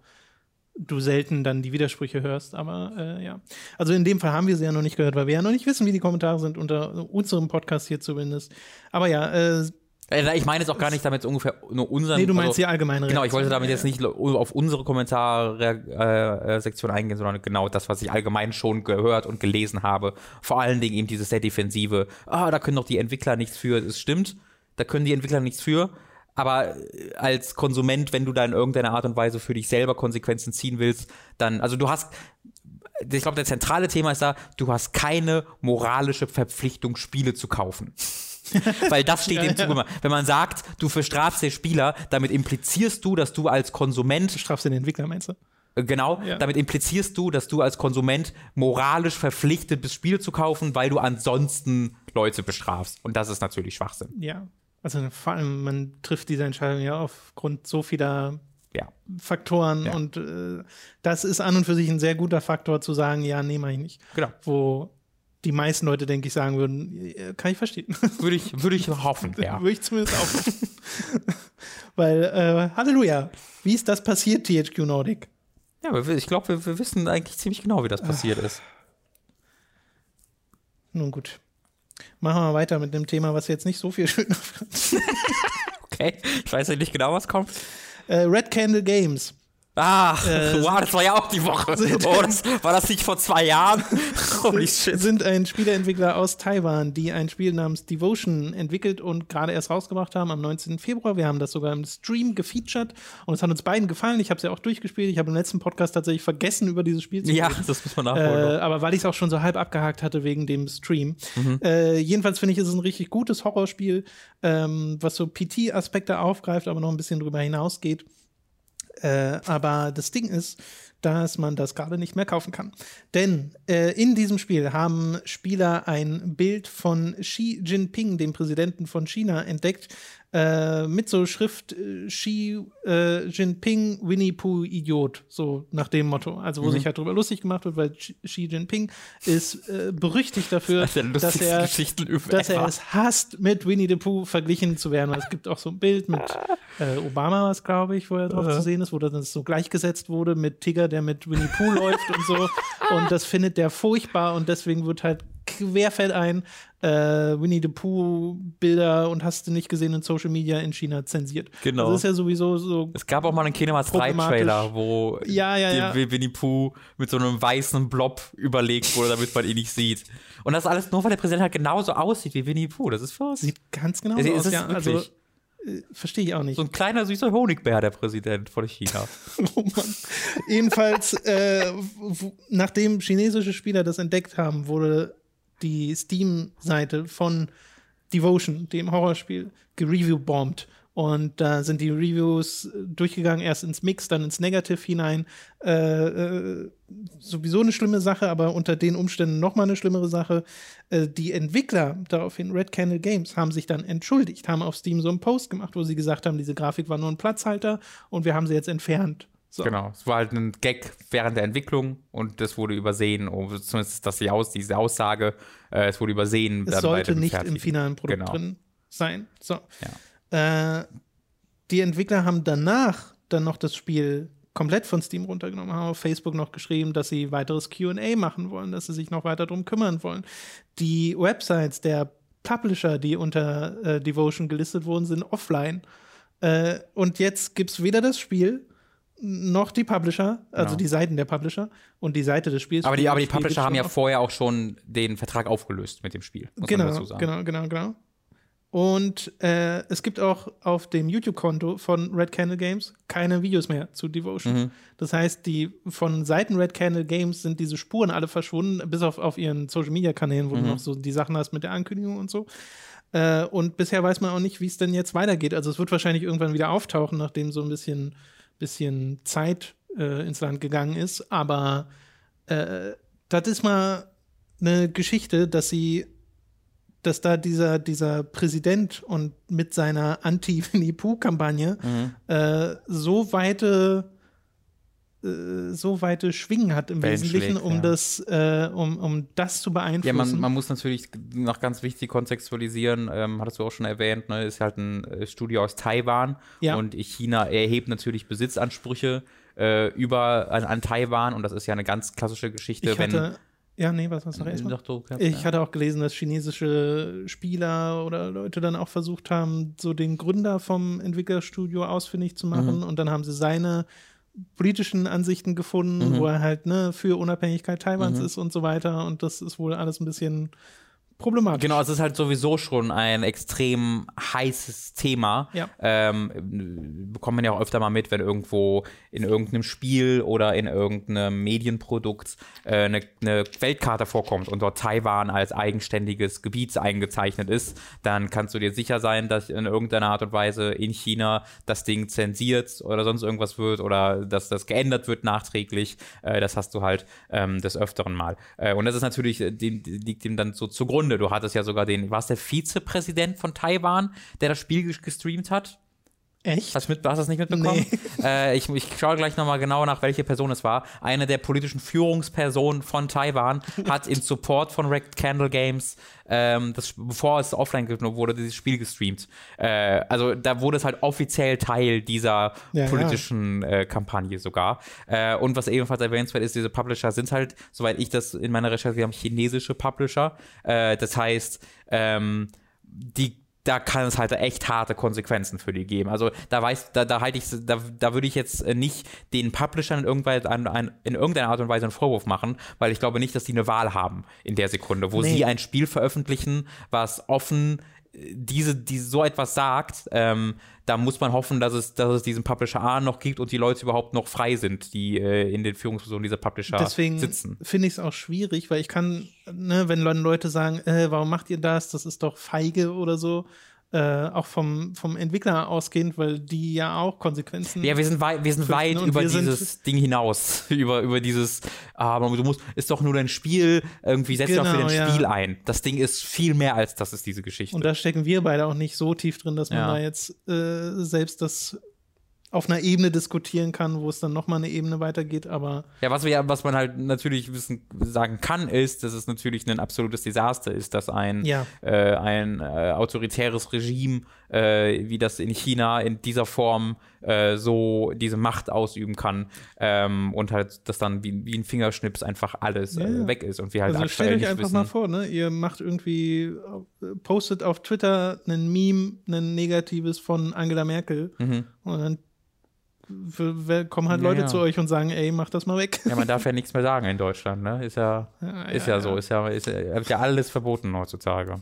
du selten dann die Widersprüche hörst. Aber äh, ja. Also in dem Fall haben wir sie ja noch nicht gehört, weil wir ja noch nicht wissen, wie die Kommentare sind unter unserem Podcast hier zumindest. Aber ja, Äh, Ich meine jetzt auch gar nicht damit ungefähr nur unseren. nee, du meinst also, die allgemeine Genau, ich wollte damit Reaktion. jetzt nicht auf unsere Kommentarsektion eingehen, sondern genau das, was ich allgemein schon gehört und gelesen habe. Vor allen Dingen eben dieses sehr defensive, ah, da können doch die Entwickler nichts für. Es stimmt, da können die Entwickler nichts für. Aber äh, als Konsument, wenn du da in irgendeiner Art und Weise für dich selber Konsequenzen ziehen willst, dann, also du hast, ich glaube, der zentrale Thema ist da, du hast keine moralische Verpflichtung, Spiele zu kaufen. Weil das steht dem Zuge. Wenn man sagt, du bestrafst den Spieler, damit implizierst du, dass du als Konsument Strafst den Entwickler, meinst du? äh, Genau, Ja. damit implizierst du, dass du als Konsument moralisch verpflichtet bist, Spiele zu kaufen, weil du ansonsten Leute bestrafst. Und das ist natürlich Schwachsinn. Ja. Also vor allem, man trifft diese Entscheidung ja aufgrund so vieler Ja. Faktoren Ja. und äh, das ist an und für sich ein sehr guter Faktor zu sagen, ja, nee, mach ich nicht. Genau. Wo die meisten Leute, denke ich, sagen würden, äh, kann ich verstehen. Würde ich, würde ich hoffen, ja. Würde ich zumindest auch. Weil, äh, Halleluja, wie ist das passiert, THQ Nordic? Ja, ich glaube, wir, wir wissen eigentlich ziemlich genau, wie das passiert ist. Nun gut. Machen wir weiter mit dem Thema, was jetzt nicht so viel schöner wird. Okay, ich weiß ja nicht genau, was kommt. Äh, Red Candle Games. Ach, Äh, wow, das war ja auch die Woche. Oh, das, war das nicht vor zwei Jahren? Holy shit. sind ein Spieleentwickler aus Taiwan, die ein Spiel namens Devotion entwickelt und gerade erst rausgebracht haben am 19. Februar. Wir haben das sogar im Stream gefeatured und es hat uns beiden gefallen. Ich habe es ja auch durchgespielt. Ich habe im letzten Podcast tatsächlich vergessen, über dieses Spiel zu Ja, reden. das muss man nachholen. Äh, aber weil ich es auch schon so halb abgehakt hatte wegen dem Stream. Mhm. Äh, jedenfalls finde ich, ist es ein richtig gutes Horrorspiel, ähm, was so PT-Aspekte aufgreift, aber noch ein bisschen drüber hinausgeht. Äh, aber das Ding ist, dass man das gerade nicht mehr kaufen kann. Denn äh, in diesem Spiel haben Spieler ein Bild von Xi Jinping, dem Präsidenten von China, entdeckt, äh, mit so Schrift äh, Xi äh, Jinping Winnie Pooh Idiot, so nach dem Motto. Also wo sich halt drüber lustig gemacht wird, weil Xi Jinping ist äh, berüchtigt dafür, Das dass er dass er es hasst, mit Winnie the Pooh verglichen zu werden. Weil es gibt auch so ein Bild mit äh, Obama, was glaube ich, wo er drauf zu sehen ist, wo das so gleichgesetzt wurde mit Tigger, der mit Winnie Pooh läuft und so. Und das findet der furchtbar und deswegen wird halt wer fällt ein? Äh, Winnie the Pooh Bilder und hast du nicht gesehen in Social Media in China zensiert. Genau. Das ist ja sowieso so. Es gab auch mal einen Kinema 3 Trailer, wo ja, ja, ja. Winnie Pooh mit so einem weißen Blob überlegt wurde, damit man ihn nicht sieht. Und das alles nur, weil der Präsident halt genauso aussieht wie Winnie Pooh. Das ist für Sieht ganz genau Es- aus. Ja, also, wirklich- äh, verstehe ich auch nicht. so ein kleiner süßer Honigbär, der Präsident von China. Oh Mann. Jedenfalls, äh, nachdem chinesische Spieler das entdeckt haben, wurde die Steam-Seite von Devotion, dem Horrorspiel, gereview-bombt. Und da sind die Reviews durchgegangen, erst ins Mix, dann ins Negative hinein. Äh, äh, sowieso eine schlimme Sache, aber unter den Umständen noch mal eine schlimmere Sache. Äh, die Entwickler daraufhin, Red Candle Games, haben sich dann entschuldigt, haben auf Steam so einen Post gemacht, wo sie gesagt haben, diese Grafik war nur ein Platzhalter und wir haben sie jetzt entfernt. So. Genau. Es war halt ein Gag während der Entwicklung und das wurde übersehen, oder zumindest das die Aus, diese Aussage, äh, es wurde übersehen. Es sollte nicht im finalen Produkt Genau. drin sein. So. Äh, die Entwickler haben danach dann noch das Spiel komplett von Steam runtergenommen, haben auf Facebook noch geschrieben, dass sie weiteres QA machen wollen, dass sie sich noch weiter darum kümmern wollen. Die Websites der Publisher, die unter äh, Devotion gelistet wurden, sind offline. Äh, und jetzt gibt es weder das Spiel noch die Publisher, also Genau. die Seiten der Publisher und die Seite des Spiels. Aber die, aber die Spiel Publisher haben ja vorher auch schon den Vertrag aufgelöst mit dem Spiel. Muss man genau, dazu sagen. genau, genau, genau. Und äh, es gibt auch auf dem YouTube-Konto von Red Candle Games keine Videos mehr zu Devotion. Mhm. Das heißt, die von Seiten Red Candle Games sind diese Spuren alle verschwunden, bis auf, auf ihren Social-Media-Kanälen, wo Mhm. du noch so die Sachen hast mit der Ankündigung und so. Äh, und bisher weiß man auch nicht, wie es denn jetzt weitergeht. Also es wird wahrscheinlich irgendwann wieder auftauchen, nachdem so ein bisschen, bisschen Zeit äh, ins Land gegangen ist. Aber äh, das ist mal eine Geschichte, dass sie, dass da dieser, dieser Präsident und mit seiner Anti-Winnie-Pooh-Kampagne Mhm. äh, so weite äh, so weite Schwingen hat im Wesentlichen, um ja. das, äh, um, um das zu beeinflussen. Ja, man, man muss natürlich noch ganz wichtig kontextualisieren, ähm, hattest du auch schon erwähnt, ne, ist halt ein äh, Studio aus Taiwan Ja. und China erhebt natürlich Besitzansprüche äh, über an, an Taiwan und das ist ja eine ganz klassische Geschichte, ich hatte, ja, nee, was was noch wenn erstmal? Du Ich hatte auch gelesen, dass chinesische Spieler oder Leute dann auch versucht haben, so den Gründer vom Entwicklerstudio ausfindig zu machen. Mhm. Und dann haben sie seine politischen Ansichten gefunden, Mhm. wo er halt ne, für Unabhängigkeit Taiwans ist und so weiter. Und das ist wohl alles ein bisschen problematisch. Genau, es ist halt sowieso schon ein extrem heißes Thema. Ja. Ähm, bekommt man ja auch öfter mal mit, wenn irgendwo in irgendeinem Spiel oder in irgendeinem Medienprodukt äh, eine, eine Weltkarte vorkommt und dort Taiwan als eigenständiges Gebiet eingezeichnet ist, dann kannst du dir sicher sein, dass in irgendeiner Art und Weise in China das Ding zensiert oder sonst irgendwas wird oder dass das geändert wird nachträglich. Äh, das hast du halt ähm, des Öfteren mal. Äh, und das ist natürlich, äh, dem, liegt dem dann so zugrunde. Du hattest ja sogar den, war es der Vizepräsident von Taiwan, der das Spiel ges- gestreamt hat? Echt? Hast, du mit, hast du das nicht mitbekommen? Äh, ich, ich schaue gleich nochmal genau nach, welche Person es war. Eine der politischen Führungspersonen von Taiwan hat in Support von Red Candle Games, ähm, das, bevor es offline genommen wurde, dieses Spiel gestreamt. Äh, also da wurde es halt offiziell Teil dieser Ja, ja. politischen Äh, Kampagne sogar. Äh, und was ebenfalls erwähnenswert ist, diese Publisher sind halt, soweit ich das in meiner Recherche, wir haben chinesische Publisher. Äh, das heißt, ähm, die da kann es halt echt harte Konsequenzen für die geben. Also da weiß, da, da halte ich, da, da würde ich jetzt äh, nicht den Publishern in, irgendeiner- an, an, in irgendeiner Art und Weise einen Vorwurf machen, weil ich glaube nicht, dass die eine Wahl haben in der Sekunde, wo Nee. sie ein Spiel veröffentlichen, was offen diese, die so etwas sagt, ähm, da muss man hoffen, dass es, dass es diesen Publisher A noch gibt und die Leute überhaupt noch frei sind, die äh, in den Führungspersonen dieser Publisher Deswegen sitzen. finde ich es auch schwierig, weil ich kann, ne, wenn Leute- Leute sagen, äh, warum macht ihr das? Das ist doch feige oder so. Äh, auch vom, vom Entwickler ausgehend, weil die ja auch Konsequenzen. Ja, wir sind weit, wir sind weit über wir sind- dieses Ding hinaus. über, über dieses, ah, du musst, ist doch nur dein Spiel, irgendwie setz dich doch für Genau, dein ja. Spiel ein. Das Ding ist viel mehr als das ist diese Geschichte. Und da stecken wir beide auch nicht so tief drin, dass man Ja. da jetzt äh, selbst das auf einer Ebene diskutieren kann, wo es dann nochmal eine Ebene weitergeht. Aber ja, was wir was man halt natürlich wissen, sagen kann, ist, dass es natürlich ein absolutes Desaster ist, dass ein, Ja. äh, ein äh, autoritäres Regime, äh, wie das in China in dieser Form äh, so diese Macht ausüben kann ähm, und halt, dass dann wie, wie ein Fingerschnips einfach alles Ja, äh, weg ist und wir halt Also stellt euch einfach wissen. mal vor, ne? Ihr macht irgendwie, äh, postet auf Twitter ein Meme, ein negatives von Angela Merkel Mhm. und dann w- kommen halt Leute ja. zu euch und sagen, ey, mach das mal weg. Ja, man darf ja nichts mehr sagen in Deutschland, ne? Ist ja, Ja, ist ja, so, ist ja, ist ja, wird ja alles verboten heutzutage.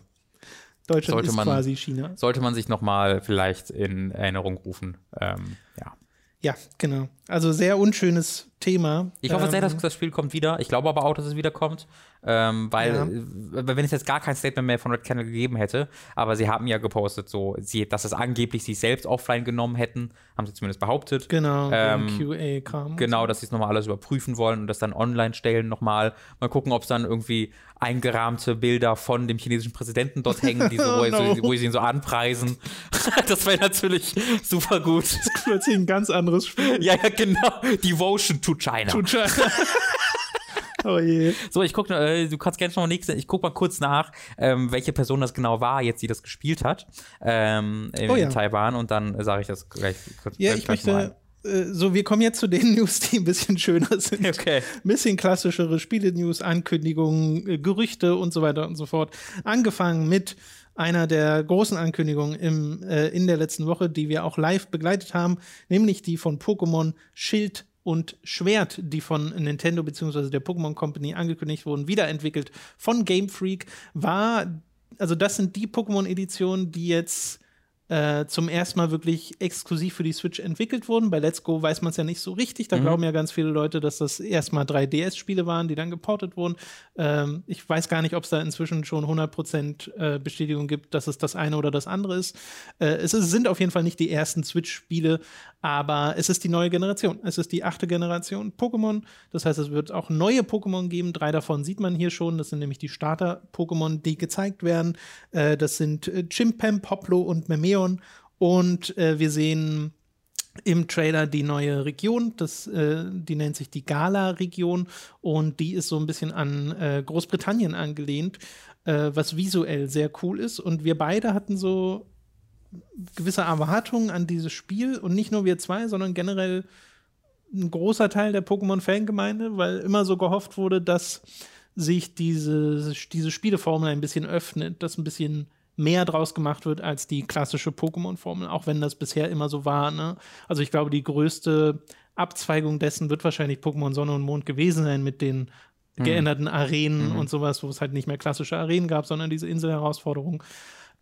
Deutschland sollte ist man- quasi China. Sollte man sich nochmal vielleicht in Erinnerung rufen. Ähm, ja. Ja, genau. Also sehr unschönes Thema. Ich hoffe sehr, Ähm, dass das Spiel kommt wieder. Ich glaube aber auch, dass es wiederkommt. Ähm, weil, Ja. äh, wenn es jetzt gar kein Statement mehr von Red Candle gegeben hätte, aber sie haben ja gepostet, so, sie, dass es angeblich sie selbst offline genommen hätten, haben sie zumindest behauptet. Genau, Ähm, QA-Kram. Genau, dass sie es nochmal alles überprüfen wollen und das dann online stellen nochmal. Mal gucken, ob es dann irgendwie eingerahmte Bilder von dem chinesischen Präsidenten dort hängen, die so, wo, Oh no. so, wo sie ihn so anpreisen. das wäre natürlich super gut. Plötzlich ein ganz anderes Spiel. ja, ja, genau. Devotion to China. Tut China. oh je. So, ich gucke, äh, du kannst gerne schon mal nächste, ich guck mal kurz nach, ähm, welche Person das genau war, jetzt die das gespielt hat, ähm, in, Oh ja. in Taiwan und dann sage ich das gleich kurz. Ja, ich gleich mal möchte, äh, so, wir kommen jetzt zu den News, die ein bisschen schöner sind. Okay. Ein bisschen klassischere Spiele-News, Ankündigungen, äh, Gerüchte und so weiter und so fort. Angefangen mit einer der großen Ankündigungen im, äh, in der letzten Woche, die wir auch live begleitet haben, nämlich die von Pokémon Schild und Schwert, die von Nintendo bzw. der Pokémon Company angekündigt wurden, wiederentwickelt von Game Freak, war, also das sind die Pokémon-Editionen, die jetzt äh, zum ersten Mal wirklich exklusiv für die Switch entwickelt wurden. Bei Let's Go weiß man es ja nicht so richtig. Da glauben ja ganz viele Leute, dass das erstmal 3DS-Spiele waren, die dann geportet wurden. Ähm, ich weiß gar nicht, ob es da inzwischen schon 100% äh, Bestätigung gibt, dass es das eine oder das andere ist. Äh, es ist, sind auf jeden Fall nicht die ersten Switch-Spiele, aber es ist die neue Generation. Es ist die achte Generation Pokémon. Das heißt, es wird auch neue Pokémon geben. Drei davon sieht man hier schon. Das sind nämlich die Starter-Pokémon, die gezeigt werden. Äh, das sind äh, Chimpam, Hoplo und Memeon. Und äh, wir sehen im Trailer die neue Region, das, äh, die nennt sich die Gala-Region und die ist so ein bisschen an äh, Großbritannien angelehnt, äh, was visuell sehr cool ist. Und wir beide hatten so gewisse Erwartungen an dieses Spiel und nicht nur wir zwei, sondern generell ein großer Teil der Pokémon-Fangemeinde, weil immer so gehofft wurde, dass sich diese, diese Spieleformel ein bisschen öffnet, dass ein bisschen mehr draus gemacht wird als die klassische Pokémon-Formel, auch wenn das bisher immer so war. Ne? Also ich glaube, die größte Abzweigung dessen wird wahrscheinlich Pokémon Sonne und Mond gewesen sein mit den geänderten Arenen und sowas, wo es halt nicht mehr klassische Arenen gab, sondern diese Inselherausforderung.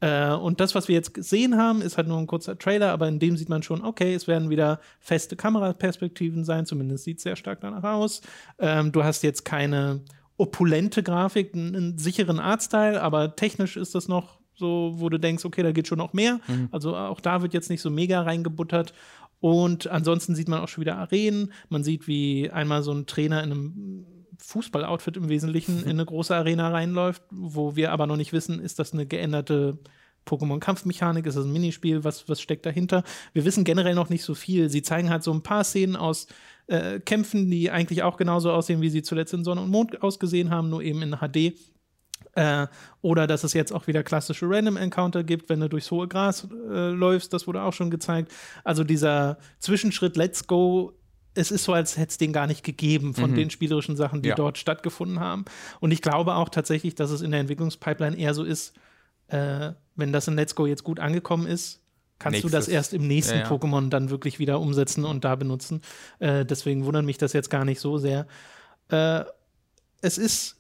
Äh, und das, was wir jetzt gesehen haben, ist halt nur ein kurzer Trailer, aber in dem sieht man schon, okay, es werden wieder feste Kameraperspektiven sein, zumindest sieht es sehr stark danach aus. Ähm, du hast jetzt keine opulente Grafik, einen sicheren Artstyle, aber technisch ist das noch so, wo du denkst, okay, da geht schon noch mehr. Also auch da wird jetzt nicht so mega reingebuttert. Und ansonsten sieht man auch schon wieder Arenen. Man sieht, wie einmal so ein Trainer in einem Fußballoutfit im Wesentlichen in eine große Arena reinläuft, wo wir aber noch nicht wissen, ist das eine geänderte Pokémon-Kampfmechanik, ist das ein Minispiel, was, was steckt dahinter? Wir wissen generell noch nicht so viel. Sie zeigen halt so ein paar Szenen aus äh, Kämpfen, die eigentlich auch genauso aussehen, wie sie zuletzt in Sonne und Mond ausgesehen haben, nur eben in HD. Äh, oder dass es jetzt auch wieder klassische Random Encounter gibt, wenn du durchs hohe Gras äh, läufst, das wurde auch schon gezeigt. Also dieser Zwischenschritt Let's Go, es ist so, als hätte es den gar nicht gegeben von den spielerischen Sachen, die Ja. dort stattgefunden haben. Und ich glaube auch tatsächlich, dass es in der Entwicklungspipeline eher so ist, äh, wenn das in Let's Go jetzt gut angekommen ist, kannst du das Nächstes. erst im nächsten Ja, ja. Pokémon dann wirklich wieder umsetzen und da benutzen. Äh, deswegen wundert mich das jetzt gar nicht so sehr. Äh, es ist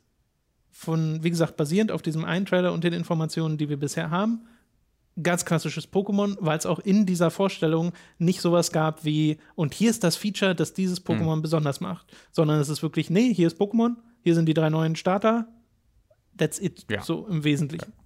von, wie gesagt, basierend auf diesem einen Trailer und den Informationen, die wir bisher haben, ganz klassisches Pokémon, weil es auch in dieser Vorstellung nicht sowas gab wie, und hier ist das Feature, das dieses Hm. Pokémon besonders macht, sondern es ist wirklich, nee, hier ist Pokémon, hier sind die drei neuen Starter, that's it, Ja. so im Wesentlichen. Ja.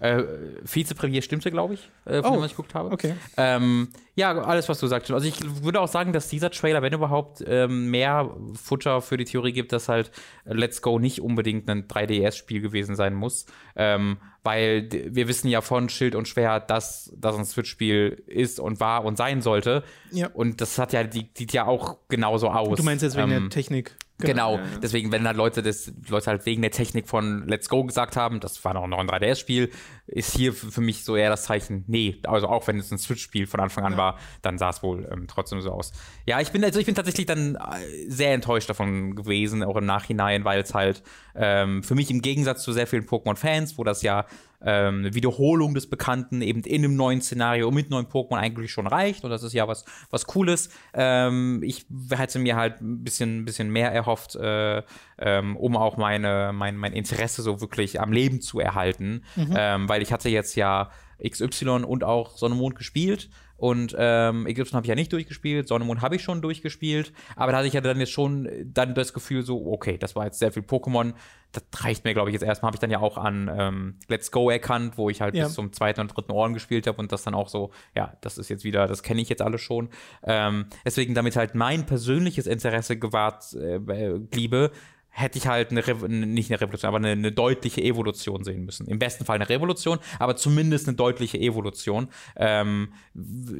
Äh, Vizepremier stimmte, glaube ich, äh, von Oh, dem, was ich geguckt habe. okay. Ähm, ja, alles, was du sagst. Also ich würde auch sagen, dass dieser Trailer, wenn überhaupt, ähm, mehr Futter für die Theorie gibt, dass halt Let's Go nicht unbedingt ein 3DS-Spiel gewesen sein muss. Ähm, weil wir wissen ja von Schild und Schwert, dass das ein Switch-Spiel ist und war und sein sollte. Ja. Und das hat ja, die sieht ja auch genauso aus. Du meinst jetzt wegen Ähm, der Technik. Genau, Ja, ja. deswegen, wenn halt Leute das, Leute halt wegen der Technik von Let's Go gesagt haben, das war noch ein 3DS-Spiel, ist hier für mich so eher das Zeichen, nee, also auch wenn es ein Switch-Spiel von Anfang an war, dann sah es wohl ähm, trotzdem so aus. Ja, ich bin, also ich bin tatsächlich dann äh, sehr enttäuscht davon gewesen, auch im Nachhinein, weil es halt ähm, für mich im Gegensatz zu sehr vielen Pokémon-Fans, wo das ja ähm, Wiederholung des Bekannten eben in einem neuen Szenario mit neuen Pokémon eigentlich schon reicht und das ist ja was, was Cooles. Ähm, ich hätte mir halt ein bisschen, bisschen mehr erhofft, äh, ähm, um auch meine, mein, mein Interesse so wirklich am Leben zu erhalten, mhm. ähm, weil ich hatte jetzt ja XY und auch Sonne Mond gespielt und ähm, Ägypten habe ich ja nicht durchgespielt, Sonne Mond habe ich schon durchgespielt, aber da hatte ich ja dann jetzt schon dann das Gefühl so, okay, das war jetzt sehr viel Pokémon, das reicht mir, glaube ich, jetzt erstmal. Habe ich dann ja auch an ähm, Let's Go erkannt, wo ich halt ja. bis zum zweiten und dritten Orden gespielt habe und das dann auch so, ja, das ist jetzt wieder, das kenne ich jetzt alle schon. Ähm, deswegen, damit halt mein persönliches Interesse gewahrt äh, bliebe, hätte ich halt eine, Re nicht eine Revolution, aber eine, eine, deutliche Evolution sehen müssen. Im besten Fall eine Revolution, aber zumindest eine deutliche Evolution. Ähm,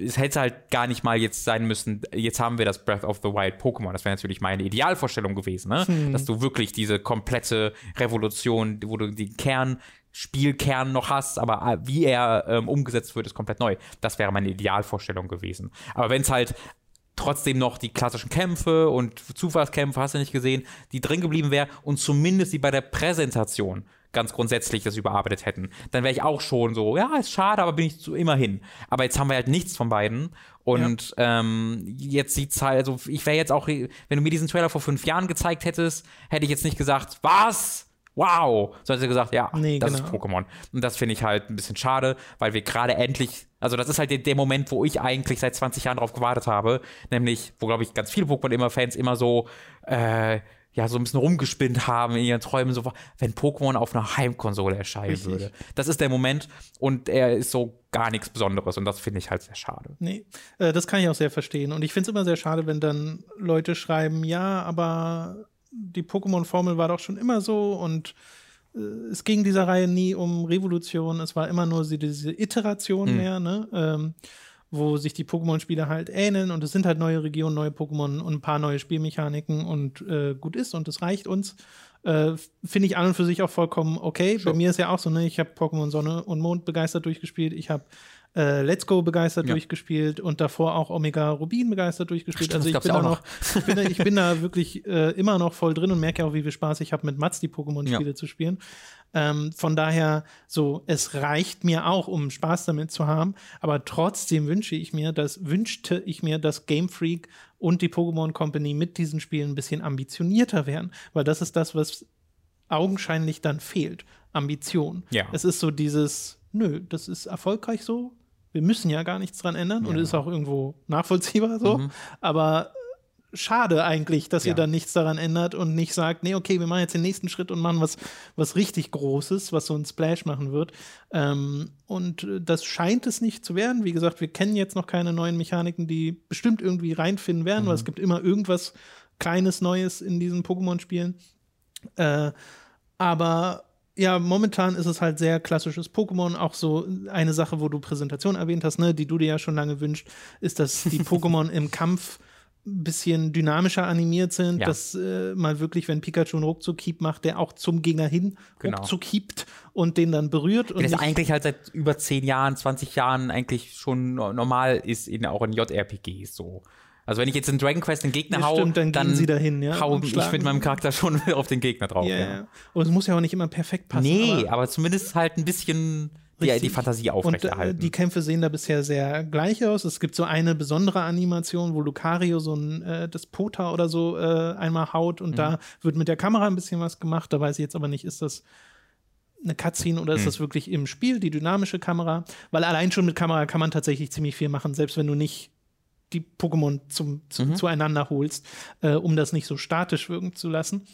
es hätte halt gar nicht mal jetzt sein müssen, jetzt haben wir das Breath of the Wild Pokémon. Das wäre natürlich meine Idealvorstellung gewesen, ne? Hm. dass du wirklich diese komplette Revolution, wo du die Kern Spielkern noch hast, aber äh, wie er ähm, umgesetzt wird, ist komplett neu. Das wäre meine Idealvorstellung gewesen. Aber wenn es halt trotzdem noch die klassischen Kämpfe und Zufallskämpfe, hast du nicht gesehen, die drin geblieben wäre und zumindest die bei der Präsentation ganz grundsätzlich das überarbeitet hätten, dann wäre ich auch schon so, ja, ist schade, aber bin ich zu immerhin. Aber jetzt haben wir halt nichts von beiden. Und ja. ähm, jetzt sieht's halt, also ich wäre jetzt auch, wenn du mir diesen Trailer vor fünf Jahren gezeigt hättest, hätte ich jetzt nicht gesagt, was? Wow, so hat sie gesagt, ja, nee, das genau. ist Pokémon. Und das finde ich halt ein bisschen schade, weil wir gerade endlich, also das ist halt der, der, Moment, wo ich eigentlich seit 20 Jahren drauf gewartet habe, nämlich, wo glaube ich ganz viele Pokémon immer Fans immer so, äh, ja, so ein bisschen rumgespinnt haben in ihren Träumen, so, wenn Pokémon auf einer Heimkonsole erscheinen Richtig. würde. Das ist der Moment und er ist so gar nichts Besonderes und das finde ich halt sehr schade. Nee, äh, das kann ich auch sehr verstehen. Und ich finde es immer sehr schade, wenn dann Leute schreiben, ja, aber die Pokémon-Formel war doch schon immer so und äh, es ging dieser Reihe nie um Revolution, es war immer nur diese Iteration hm. mehr, ne? Ähm, wo sich die Pokémon-Spiele halt ähneln und es sind halt neue Regionen, neue Pokémon und ein paar neue Spielmechaniken und äh, gut ist und es reicht uns. Äh, Finde ich an und für sich auch vollkommen okay. Sure. Bei mir ist ja auch so, ne, ich habe Pokémon Sonne und Mond begeistert durchgespielt, ich habe äh, Let's Go begeistert ja. durchgespielt und davor auch Omega Rubin begeistert durchgespielt. Stimmt, also ich bin da noch, ich bin, ich bin da wirklich äh, immer noch voll drin und merke auch, wie viel Spaß ich habe, mit Mats die Pokémon-Spiele ja. zu spielen. Ähm, von daher, so, es reicht mir auch, um Spaß damit zu haben, aber trotzdem wünsche ich mir, dass, wünschte ich mir, dass Game Freak und die Pokémon Company mit diesen Spielen ein bisschen ambitionierter wären, weil das ist das, was augenscheinlich dann fehlt. Ambition. Ja. Es ist so dieses, nö, das ist erfolgreich so, wir müssen ja gar nichts dran ändern ja. und ist auch irgendwo nachvollziehbar so. Mhm. Aber schade eigentlich, dass ja. ihr dann nichts daran ändert und nicht sagt, nee, okay, wir machen jetzt den nächsten Schritt und machen was, was richtig Großes, was so ein Splash machen wird. Ähm, und das scheint es nicht zu werden. Wie gesagt, wir kennen jetzt noch keine neuen Mechaniken, die bestimmt irgendwie reinfinden werden, mhm. weil es gibt immer irgendwas Kleines Neues in diesen Pokémon-Spielen. Äh, aber ja, momentan ist es halt sehr klassisches Pokémon. Auch so eine Sache, wo du Präsentation erwähnt hast, ne, die du dir ja schon lange wünscht, ist, dass die Pokémon im Kampf ein bisschen dynamischer animiert sind, ja. dass äh, mal wirklich, wenn Pikachu einen Ruckzuck-Hieb macht, der auch zum Gegner hin genau. Ruckzuck hiebt und den dann berührt. Und das eigentlich halt seit über 10 Jahren, 20 Jahren eigentlich schon normal ist, in, auch in JRPGs so. Also wenn ich jetzt in Dragon Quest den Gegner ja, hau, stimmt, dann, dann sie dahin, ja, hau ich mit meinem Charakter schon auf den Gegner drauf. Ja, ja. Und es muss ja auch nicht immer perfekt passen. Nee, aber, aber zumindest halt ein bisschen die, die, Fantasie aufrechterhalten. Und äh, die Kämpfe sehen da bisher sehr gleich aus. Es gibt so eine besondere Animation, wo Lucario so ein äh, Despota oder so äh, einmal haut und mhm. da wird mit der Kamera ein bisschen was gemacht. Da weiß ich jetzt aber nicht, ist das eine Cutscene oder ist mhm. das wirklich im Spiel, die dynamische Kamera? Weil allein schon mit Kamera kann man tatsächlich ziemlich viel machen, selbst wenn du nicht die Pokémon zum, zu, mhm. zueinander holst, äh, um das nicht so statisch wirken zu lassen.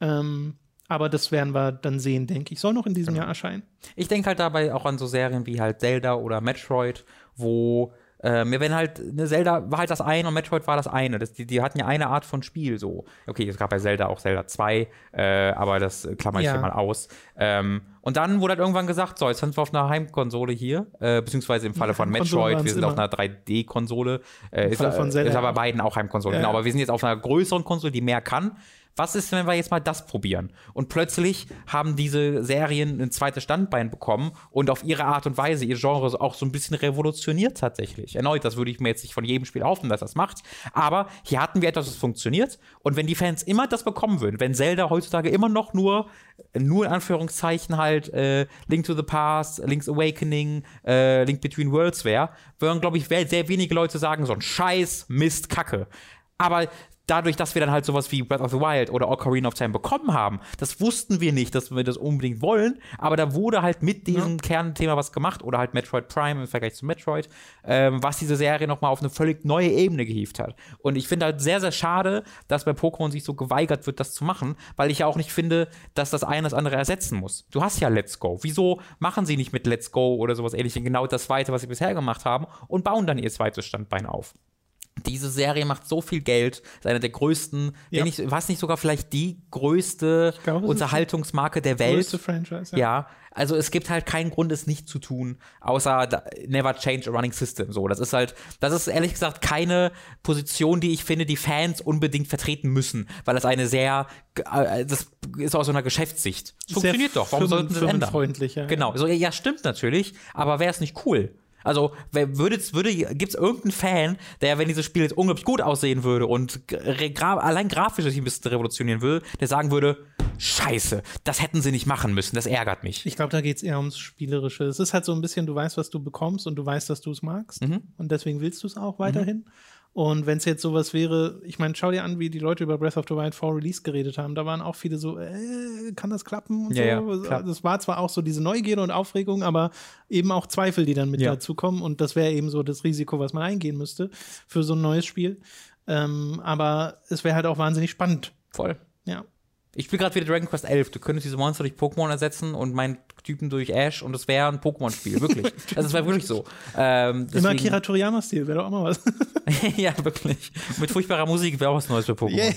Ähm, aber das werden wir dann sehen, denke ich. Soll noch in diesem genau. Jahr erscheinen. Ich denke halt dabei auch an so Serien wie halt Zelda oder Metroid, wo äh, mir wenn halt, eine Zelda war halt das eine und Metroid war das eine. Das, die, die hatten ja eine Art von Spiel so. Okay, es gab bei Zelda auch Zelda 2, äh, aber das klammer ich ja. hier mal aus. Ähm, und dann wurde halt irgendwann gesagt, so, jetzt sind wir auf einer Heimkonsole hier, äh, beziehungsweise im Falle von Metroid, wir sind auf einer 3D-Konsole, äh, ist, ist, aber beiden auch Heimkonsole, ja. genau, aber wir sind jetzt auf einer größeren Konsole, die mehr kann, Was ist, wenn wir jetzt mal das probieren? Und plötzlich haben diese Serien ein zweites Standbein bekommen und auf ihre Art und Weise ihr Genre auch so ein bisschen revolutioniert tatsächlich. Erneut, das würde ich mir jetzt nicht von jedem Spiel hoffen, dass das macht. Aber hier hatten wir etwas, das funktioniert. Und wenn die Fans immer das bekommen würden, wenn Zelda heutzutage immer noch nur, nur in Anführungszeichen halt äh, Link to the Past, Link's Awakening, äh, Link Between Worlds wäre, würden, glaube ich, sehr wenige Leute sagen, so ein Scheiß, Mist, Kacke. Aber dadurch, dass wir dann halt sowas wie Breath of the Wild oder Ocarina of Time bekommen haben, das wussten wir nicht, dass wir das unbedingt wollen, aber da wurde halt mit diesem ja. Kernthema was gemacht oder halt Metroid Prime im Vergleich zu Metroid, ähm, was diese Serie nochmal auf eine völlig neue Ebene gehievt hat. Und ich finde halt sehr, sehr schade, dass bei Pokémon sich so geweigert wird, das zu machen, weil ich ja auch nicht finde, dass das eine das andere ersetzen muss. Du hast ja Let's Go. Wieso machen sie nicht mit Let's Go oder sowas ähnliches genau das Zweite, was sie bisher gemacht haben und bauen dann ihr zweites Standbein auf? Diese Serie macht so viel Geld, ist eine der größten, ja. wenn ich, was nicht sogar vielleicht die größte glaube, Unterhaltungsmarke der Welt. Größte Franchise, ja. ja. Also es gibt halt keinen Grund, es nicht zu tun, außer da, never change a running system. So, das ist halt, das ist ehrlich gesagt keine Position, die ich finde, die Fans unbedingt vertreten müssen, weil das eine sehr, äh, das ist aus so einer Geschäftssicht. Funktioniert doch. Warum sollten sie es ändern? Freundlicher. Genau. So, ja, stimmt natürlich, aber wäre es nicht cool? Also, würde, würde, gibt es irgendeinen Fan, der, wenn dieses Spiel jetzt unglaublich gut aussehen würde und gra allein grafisch sich ein bisschen revolutionieren würde, der sagen würde, Scheiße, das hätten sie nicht machen müssen, das ärgert mich. Ich glaube, da geht es eher ums Spielerische. Es ist halt so ein bisschen, du weißt, was du bekommst und du weißt, dass du es magst. Mhm. Und deswegen willst du es auch weiterhin. Mhm. Und wenn es jetzt sowas wäre, ich meine, schau dir an, wie die Leute über Breath of the Wild 4 Release geredet haben. Da waren auch viele so, äh, kann das klappen und ja, so. Ja, das war zwar auch so diese Neugierde und Aufregung, aber eben auch Zweifel, die dann mit ja. dazukommen. Und das wäre eben so das Risiko, was man eingehen müsste für so ein neues Spiel. Ähm, aber es wäre halt auch wahnsinnig spannend. Voll. Ja. Ich spiele gerade wieder Dragon Quest 11. Du könntest diese Monster durch Pokémon ersetzen und meinen Typen durch Ash und es wäre ein Pokémon-Spiel, wirklich. also es wäre wirklich so. Ähm, Immer Kira Toriyama-Stil, wäre doch auch mal was. ja, wirklich. Mit furchtbarer Musik wäre auch was Neues für Pokémon.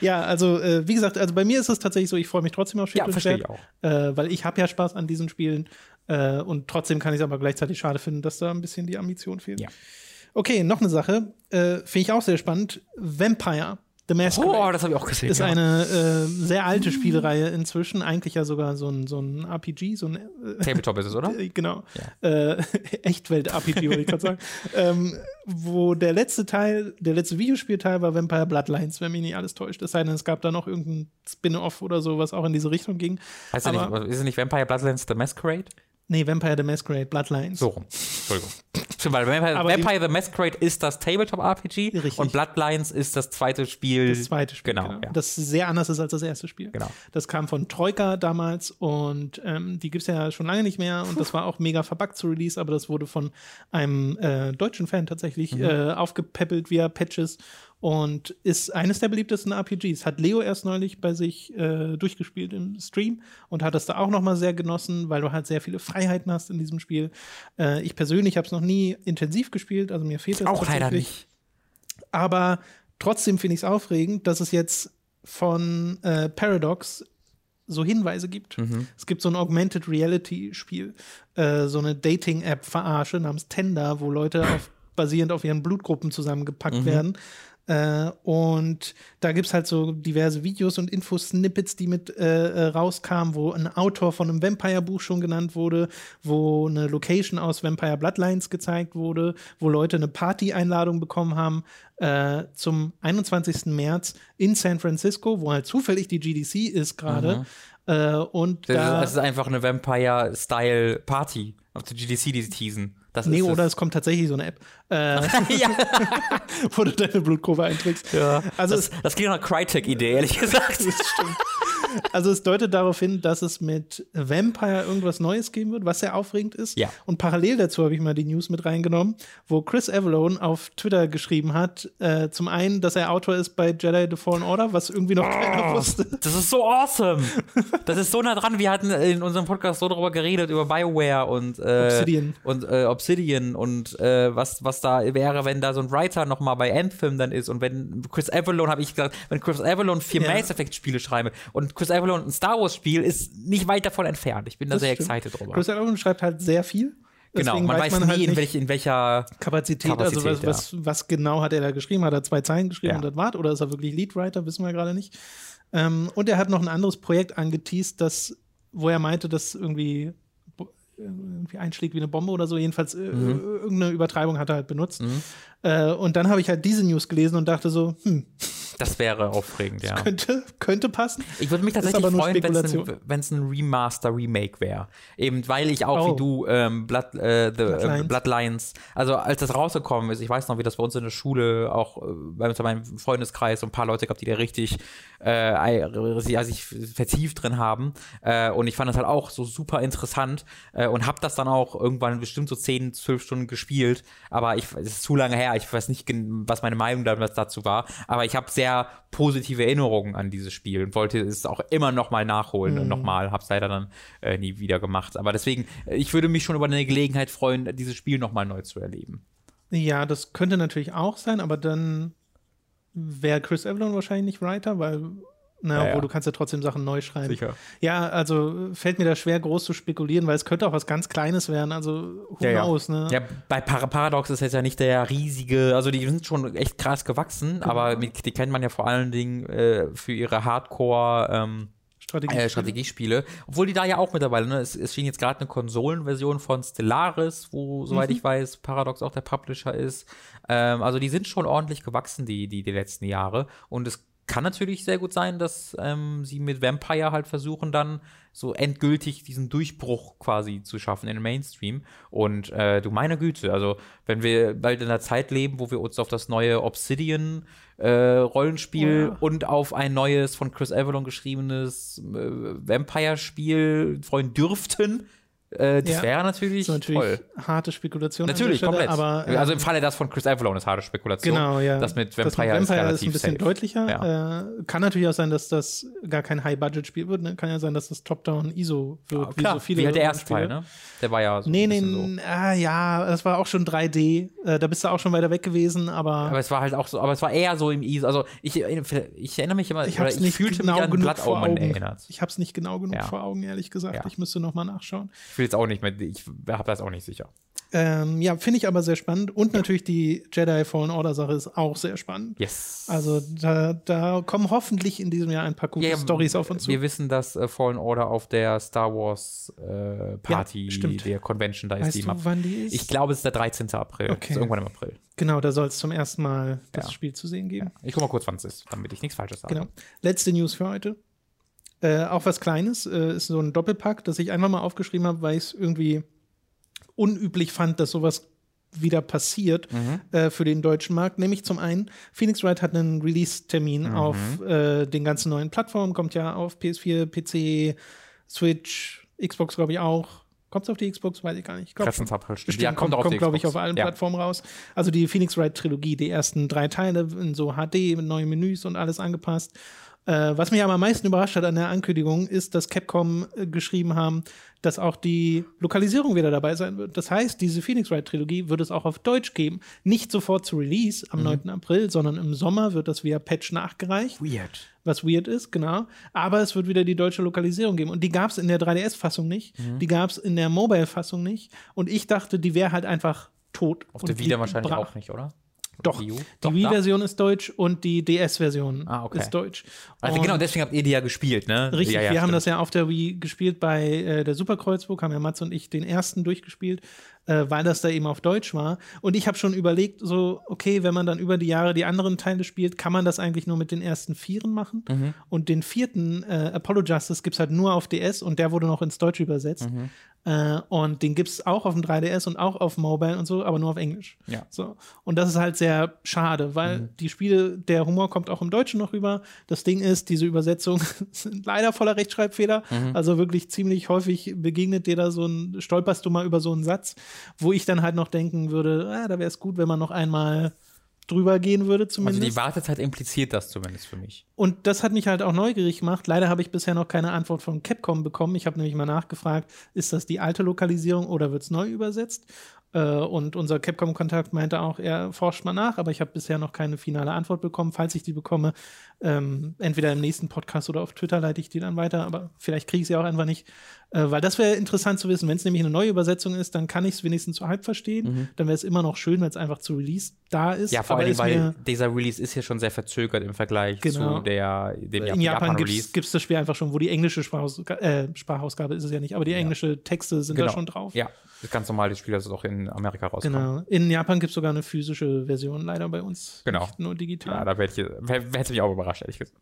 Ja, also äh, wie gesagt, also bei mir ist es tatsächlich so, ich freue mich trotzdem auf Schild ja, verstehe ich auch. Äh, weil ich habe ja Spaß an diesen Spielen äh, und trotzdem kann ich es aber gleichzeitig schade finden, dass da ein bisschen die Ambition fehlt. Ja. Okay, noch eine Sache, äh, finde ich auch sehr spannend. Vampire The Masquerade. Oh, das habe ich auch gesehen. Ist ja. eine äh, sehr alte Spielreihe inzwischen. Eigentlich ja sogar so ein, so ein RPG, so ein. Äh, Tabletop ist es, oder? genau. Ja. Äh, Echtwelt-RPG, wollte ich gerade sagen. ähm, wo der letzte Teil, der letzte Videospielteil war Vampire Bloodlines, wenn mich nicht alles täuscht. Es sei denn, es gab da noch irgendein Spin-off oder so, was auch in diese Richtung ging. Heißt Aber, nicht, ist es nicht Vampire Bloodlines The Masquerade? Nee, Vampire the Masquerade Bloodlines. So rum. Entschuldigung. Weil Vampire, Vampire the Masquerade ist das Tabletop-RPG und Bloodlines ist das zweite Spiel. Das zweite Spiel, genau. genau. Ja. Das sehr anders ist als das erste Spiel. Genau. Das kam von Troika damals und ähm, die gibt es ja schon lange nicht mehr und das war auch mega verbuggt zu Release, aber das wurde von einem äh, deutschen Fan tatsächlich mhm. äh, aufgepäppelt via Patches und ist eines der beliebtesten RPGs. Hat Leo erst neulich bei sich äh, durchgespielt im Stream und hat das da auch noch mal sehr genossen, weil du halt sehr viele Freiheiten hast in diesem Spiel. Äh, ich persönlich habe es noch nie intensiv gespielt, also mir fehlt das auch leider nicht. Aber trotzdem finde ich es aufregend, dass es jetzt von äh, Paradox so Hinweise gibt. Mhm. Es gibt so ein Augmented Reality Spiel, äh, so eine Dating App Verarsche namens Tender, wo Leute auf, basierend auf ihren Blutgruppen zusammengepackt mhm. werden äh, und da gibt es halt so diverse Videos und Infosnippets, die mit äh, äh, rauskamen, wo ein Autor von einem Vampire-Buch schon genannt wurde, wo eine Location aus Vampire Bloodlines gezeigt wurde, wo Leute eine Party-Einladung bekommen haben äh, zum 21. März in San Francisco, wo halt zufällig die GDC ist gerade. Mhm. Äh, und das, da, ist, das ist einfach eine Vampire-Style-Party auf der GDC, die sie teasen. Das nee, oder es kommt tatsächlich so eine App, äh, wo du deine Blutkurve einträgst. Ja. Also das, das klingt nach einer Crytek-Idee, ehrlich gesagt. das stimmt. Also es deutet darauf hin, dass es mit Vampire irgendwas Neues geben wird, was sehr aufregend ist. Ja. Und parallel dazu habe ich mal die News mit reingenommen, wo Chris Avalone auf Twitter geschrieben hat, äh, zum einen, dass er Autor ist bei Jedi The Fallen Order, was irgendwie noch oh, keiner wusste. Das ist so awesome. Das ist so nah dran. Wir hatten in unserem Podcast so darüber geredet, über BioWare und äh, Obsidian. Und äh, Obsidian und äh, was, was da wäre, wenn da so ein Writer noch mal bei Anthem dann ist und wenn Chris Avalone, habe ich gesagt, wenn Chris Avalone vier ja. Mass Effect Spiele schreibe und Chris Chris Avalon ein Star Wars Spiel ist nicht weit davon entfernt. Ich bin da das sehr stimmt. excited drüber. Chris Avalon schreibt halt sehr viel. Genau, man weiß, nie, halt in, welch, in welcher. Kapazität, also was, Kapazität, was, was genau hat er da geschrieben? Hat er zwei Zeilen geschrieben Ja. und das war's? Oder ist er wirklich Leadwriter? Wissen wir gerade nicht. Ähm, und er hat noch ein anderes Projekt angeteased, das, wo er meinte, dass irgendwie, bo- irgendwie einschlägt wie eine Bombe oder so. Jedenfalls äh, Mhm. irgendeine Übertreibung hat er halt benutzt. Äh, und dann habe ich halt diese News gelesen und dachte so, hm, Das wäre aufregend, ja. könnte, könnte passen. Ich würde mich tatsächlich freuen, wenn es ein, ein Remaster, Remake wäre. Eben, weil ich auch Oh. wie du ähm, Blood, äh, the, Bloodlines. Bloodlines. Äh, Bloodlines, also als das rausgekommen ist, ich weiß noch, wie das bei uns in der Schule auch äh, bei meinem Freundeskreis so ein paar Leute gab, die da richtig äh, sich vertieft drin haben. Äh, und ich fand das halt auch so super interessant äh, und habe das dann auch irgendwann bestimmt so 10, 12 Stunden gespielt. Aber ich, es ist zu lange her, ich weiß nicht, was meine Meinung damals dazu war. Aber ich habe sehr positive Erinnerungen an dieses Spiel und wollte es auch immer noch mal nachholen und nochmal. Hab's leider dann äh, nie wieder gemacht. Aber deswegen, äh, ich würde mich schon über eine Gelegenheit freuen, dieses Spiel noch mal neu zu erleben. Ja, das könnte natürlich auch sein, aber dann wäre Chris Avalon wahrscheinlich nicht Writer, weil, na, Ja, obwohl ja. du kannst ja trotzdem Sachen neu schreiben. Sicher. Ja, also fällt mir da schwer, groß zu spekulieren, weil es könnte auch was ganz Kleines werden. Also, who Ja, ja. knows, ne? Ja, bei Par Paradox ist jetzt ja nicht der riesige, also die sind schon echt krass gewachsen, Genau. aber mit, die kennt man ja vor allen Dingen äh, für ihre Hardcore ähm, Strategie. äh, Strategiespiele. Obwohl die da ja auch mittlerweile, ne, es, es schien jetzt gerade eine Konsolenversion von Stellaris, wo, soweit Mhm. ich weiß, Paradox auch der Publisher ist. Ähm, also die sind schon ordentlich gewachsen, die, die, die letzten Jahre. Und es kann natürlich sehr gut sein, dass ähm, sie mit Vampire halt versuchen, dann so endgültig diesen Durchbruch quasi zu schaffen in den Mainstream. Und äh, du meine Güte, also wenn wir bald in einer Zeit leben, wo wir uns auf das neue Obsidian äh, Rollenspiel Oh ja. und auf ein neues von Chris Avalon geschriebenes äh, Vampire-Spiel freuen dürften, äh, das Ja. wäre natürlich, Das ist natürlich toll. harte Spekulation. Natürlich, Stelle, komplett. Aber, ähm, also im Falle das von Chris Avalon ist harte Spekulation. Genau, ja. Das mit Das Vampire, ist relativ ein bisschen safe. deutlicher. Ja. Äh, kann natürlich auch sein, dass das gar kein High-Budget-Spiel wird. Ne? Kann ja sein, dass das Top-Down-ISO wird, Ah, Klar, wie so viele wie halt der erste. Teil, ne? Der war ja so Nee, nee, so. ah, ja, das war auch schon 3D. Äh, da bist du auch schon weiter weg gewesen, aber, Aber es war halt auch so, aber es war eher so im ISO. Also ich, ich erinnere mich immer, ich es nicht fühlte genau mich an genug Blood vor Augen. erinnert. Ich habe es nicht genau genug Ja. vor Augen, ehrlich gesagt. Ich müsste noch mal nachschauen. Ich will jetzt auch nicht mehr, ich habe das auch nicht sicher. Ähm, ja, finde ich aber sehr spannend. Und natürlich die Jedi Fallen Order Sache ist auch sehr spannend. Yes. Also da, da kommen hoffentlich in diesem Jahr ein paar gute Ja, ja, Stories auf uns zu. Wir wissen, dass äh, Fallen Order auf der Star Wars äh, Party, Ja, stimmt. der Convention, da ist Weißt die du, Map. wann die ist? Ich glaube, es ist der 13. April. Okay. Irgendwann im April. genau, da soll es zum ersten Mal das Ja. Spiel zu sehen geben. Ich guck mal kurz, wann es ist, damit ich nichts Falsches sage. Genau. Letzte News für heute. Äh, auch was Kleines, äh, ist so ein Doppelpack, das ich einfach mal aufgeschrieben habe, weil ich es irgendwie unüblich fand, dass sowas wieder passiert äh, für den deutschen Markt. Nämlich zum einen, Phoenix Wright hat einen Release-Termin auf äh, den ganzen neuen Plattformen, kommt ja auf PS4, PC, Switch, Xbox, glaube ich, auch. Kommt es auf die Xbox? Weiß ich gar nicht. Ich glaub 13. April, stimmt. Bestimmt, Ja, kommt auf die glaube ich, auf allen Ja. Plattformen raus. Also die Phoenix Wright Trilogie, die ersten drei Teile in so HD mit neuen Menüs und alles angepasst. Äh, was mich aber am meisten überrascht hat an der Ankündigung, ist, dass Capcom äh, geschrieben haben, dass auch die Lokalisierung wieder dabei sein wird. Das heißt, diese Phoenix Wright Trilogie wird es auch auf Deutsch geben. Nicht sofort zu Release am 9. April, sondern im Sommer wird das via Patch nachgereicht Weird. was weird ist, genau. Aber es wird wieder die deutsche Lokalisierung geben. Und die gab es in der 3DS-Fassung nicht. Mhm. Die gab es in der Mobile-Fassung nicht. Und ich dachte, die wäre halt einfach tot. Auf der Vita liegt wahrscheinlich brach. auch nicht, oder? Doch, Wii die? Wii-Version ist deutsch und die DS-Version Ah, okay. ist deutsch. Also Und- genau, deswegen habt ihr die ja gespielt, ne? Richtig, ja, ja, wir haben stimmt. das ja auf der Wii gespielt bei äh, der Superkreuzburg, haben ja Mats und ich den ersten durchgespielt, äh, weil das da eben auf Deutsch war. Und ich habe schon überlegt, so, okay, wenn man dann über die Jahre die anderen Teile spielt, kann man das eigentlich nur mit den ersten Vieren machen. Mhm. Und den vierten, äh, Apollo Justice, gibt es halt nur auf DS und der wurde noch ins Deutsche übersetzt. Mhm. Äh, und den gibt es auch auf dem 3DS und auch auf Mobile und so, aber nur auf Englisch. Ja. So. Und das ist halt sehr schade, weil Mhm. die Spiele, der Humor kommt auch im Deutschen noch rüber. Das Ding ist, diese Übersetzungen sind leider voller Rechtschreibfehler. Mhm. Also wirklich ziemlich häufig begegnet dir da so ein, stolperst du mal über so einen Satz, wo ich dann halt noch denken würde, ah, da wäre es gut, wenn man noch einmal drüber gehen würde Also zumindest. die Wartezeit impliziert das zumindest für mich. Und das hat mich halt auch neugierig gemacht. Leider habe ich bisher noch keine Antwort von Capcom bekommen. Ich habe nämlich mal nachgefragt, ist das die alte Lokalisierung oder wird es neu übersetzt? Äh, und unser Capcom-Kontakt meinte auch, er forscht mal nach, aber ich habe bisher noch keine finale Antwort bekommen. Falls ich die bekomme, ähm, entweder im nächsten Podcast oder auf Twitter leite ich die dann weiter, aber vielleicht kriege ich sie auch einfach nicht. Äh, weil das wäre interessant zu wissen. Wenn es nämlich eine neue Übersetzung ist, dann kann ich es wenigstens so halb verstehen. Mhm. Dann wäre es immer noch schön, wenn es einfach zu Release da ist. Ja, vor allem, weil dieser Release ist ja schon sehr verzögert im Vergleich Genau. zu der, dem in Japan Japan-Release. gibt es das Spiel einfach schon, wo die englische Sprachausga äh, Sprachausgabe ist es ja nicht, aber die englische Texte sind da Genau. schon drauf. Ja, das ist ganz normal, das Spiel, das ist auch in Amerika rauskommt. Genau. In Japan gibt es sogar eine physische Version, leider bei uns. Genau. Nicht nur Ja, digital. da hätte ich, wär- mich auch überrascht, ehrlich gesagt.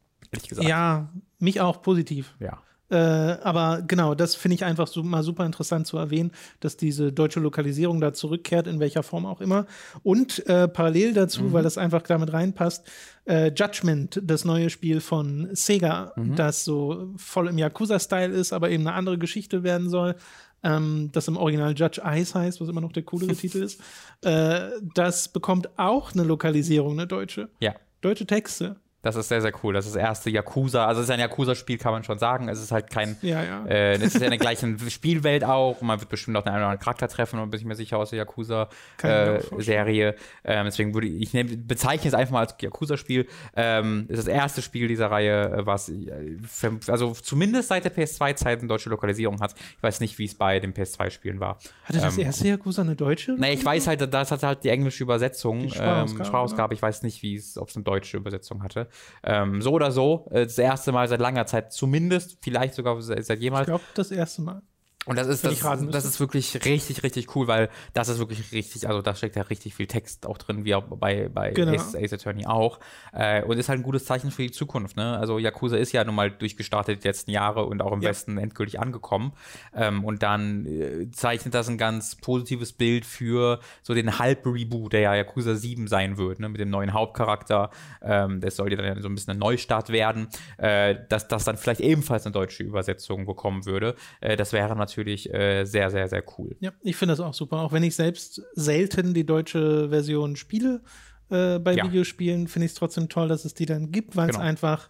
Ja, mich auch positiv. ja. Äh, aber genau, das finde ich einfach so, mal super interessant zu erwähnen, dass diese deutsche Lokalisierung da zurückkehrt, in welcher Form auch immer. Und äh, parallel dazu, weil das einfach damit reinpasst, äh, Judgment, das neue Spiel von Sega, das so voll im Yakuza-Style ist, aber eben eine andere Geschichte werden soll. Ähm, das im Original Judge Ice heißt, was immer noch der coolere Titel ist. Äh, das bekommt auch eine Lokalisierung, eine deutsche. Ja. Deutsche Texte. Das ist sehr, sehr cool. Das ist das erste Yakuza. Also, es ist ein Yakuza-Spiel, kann man schon sagen. Es ist halt kein. Ja, ja. Äh, es ist ja in der gleichen Spielwelt auch. Man wird bestimmt auch den einen oder anderen Charakter treffen und bin ich mir sicher aus der. Yakuza-Serie. ähm, deswegen würde ich, ich nehm, bezeichne es einfach mal als Yakuza-Spiel. Ähm, ist das erste Spiel dieser Reihe, äh, was äh, für, also zumindest seit der PS2-Zeit eine deutsche Lokalisierung hat. Ich weiß nicht, wie es bei den PS2-Spielen war. Hatte das ähm, erste Yakuza eine deutsche? Nee, ich weiß halt, das hat halt die englische Übersetzung, Die ähm, Sprachausgabe, Sprachausgabe. Ich weiß nicht, wie es, ob es eine deutsche Übersetzung hatte. Ähm, so oder so, äh, das erste Mal seit langer Zeit zumindest, vielleicht sogar seit, seit Ich jemals. glaube, das erste Mal. Und das ist, das, das ist wirklich richtig, richtig cool, weil das ist wirklich richtig, also da steckt ja richtig viel Text auch drin, wie auch bei, bei Genau. Ace, Ace Attorney auch. Äh, und ist halt ein gutes Zeichen für die Zukunft. Ne? Also Yakuza ist ja nun mal durchgestartet die letzten Jahre und auch im Ja. Westen endgültig angekommen. Ähm, und dann äh, zeichnet das ein ganz positives Bild für so den Halb-Reboot, der ja Yakuza 7 sein wird, ne? mit dem neuen Hauptcharakter. Ähm, das soll ja dann so ein bisschen ein Neustart werden, äh, dass das dann vielleicht ebenfalls eine deutsche Übersetzung bekommen würde. Äh, das wäre natürlich äh, sehr, sehr, sehr cool. Ja, ich finde das auch super. Auch wenn ich selbst selten die deutsche Version spiele äh, bei Ja. Videospielen, finde ich es trotzdem toll, dass es die dann gibt, weil es Genau. einfach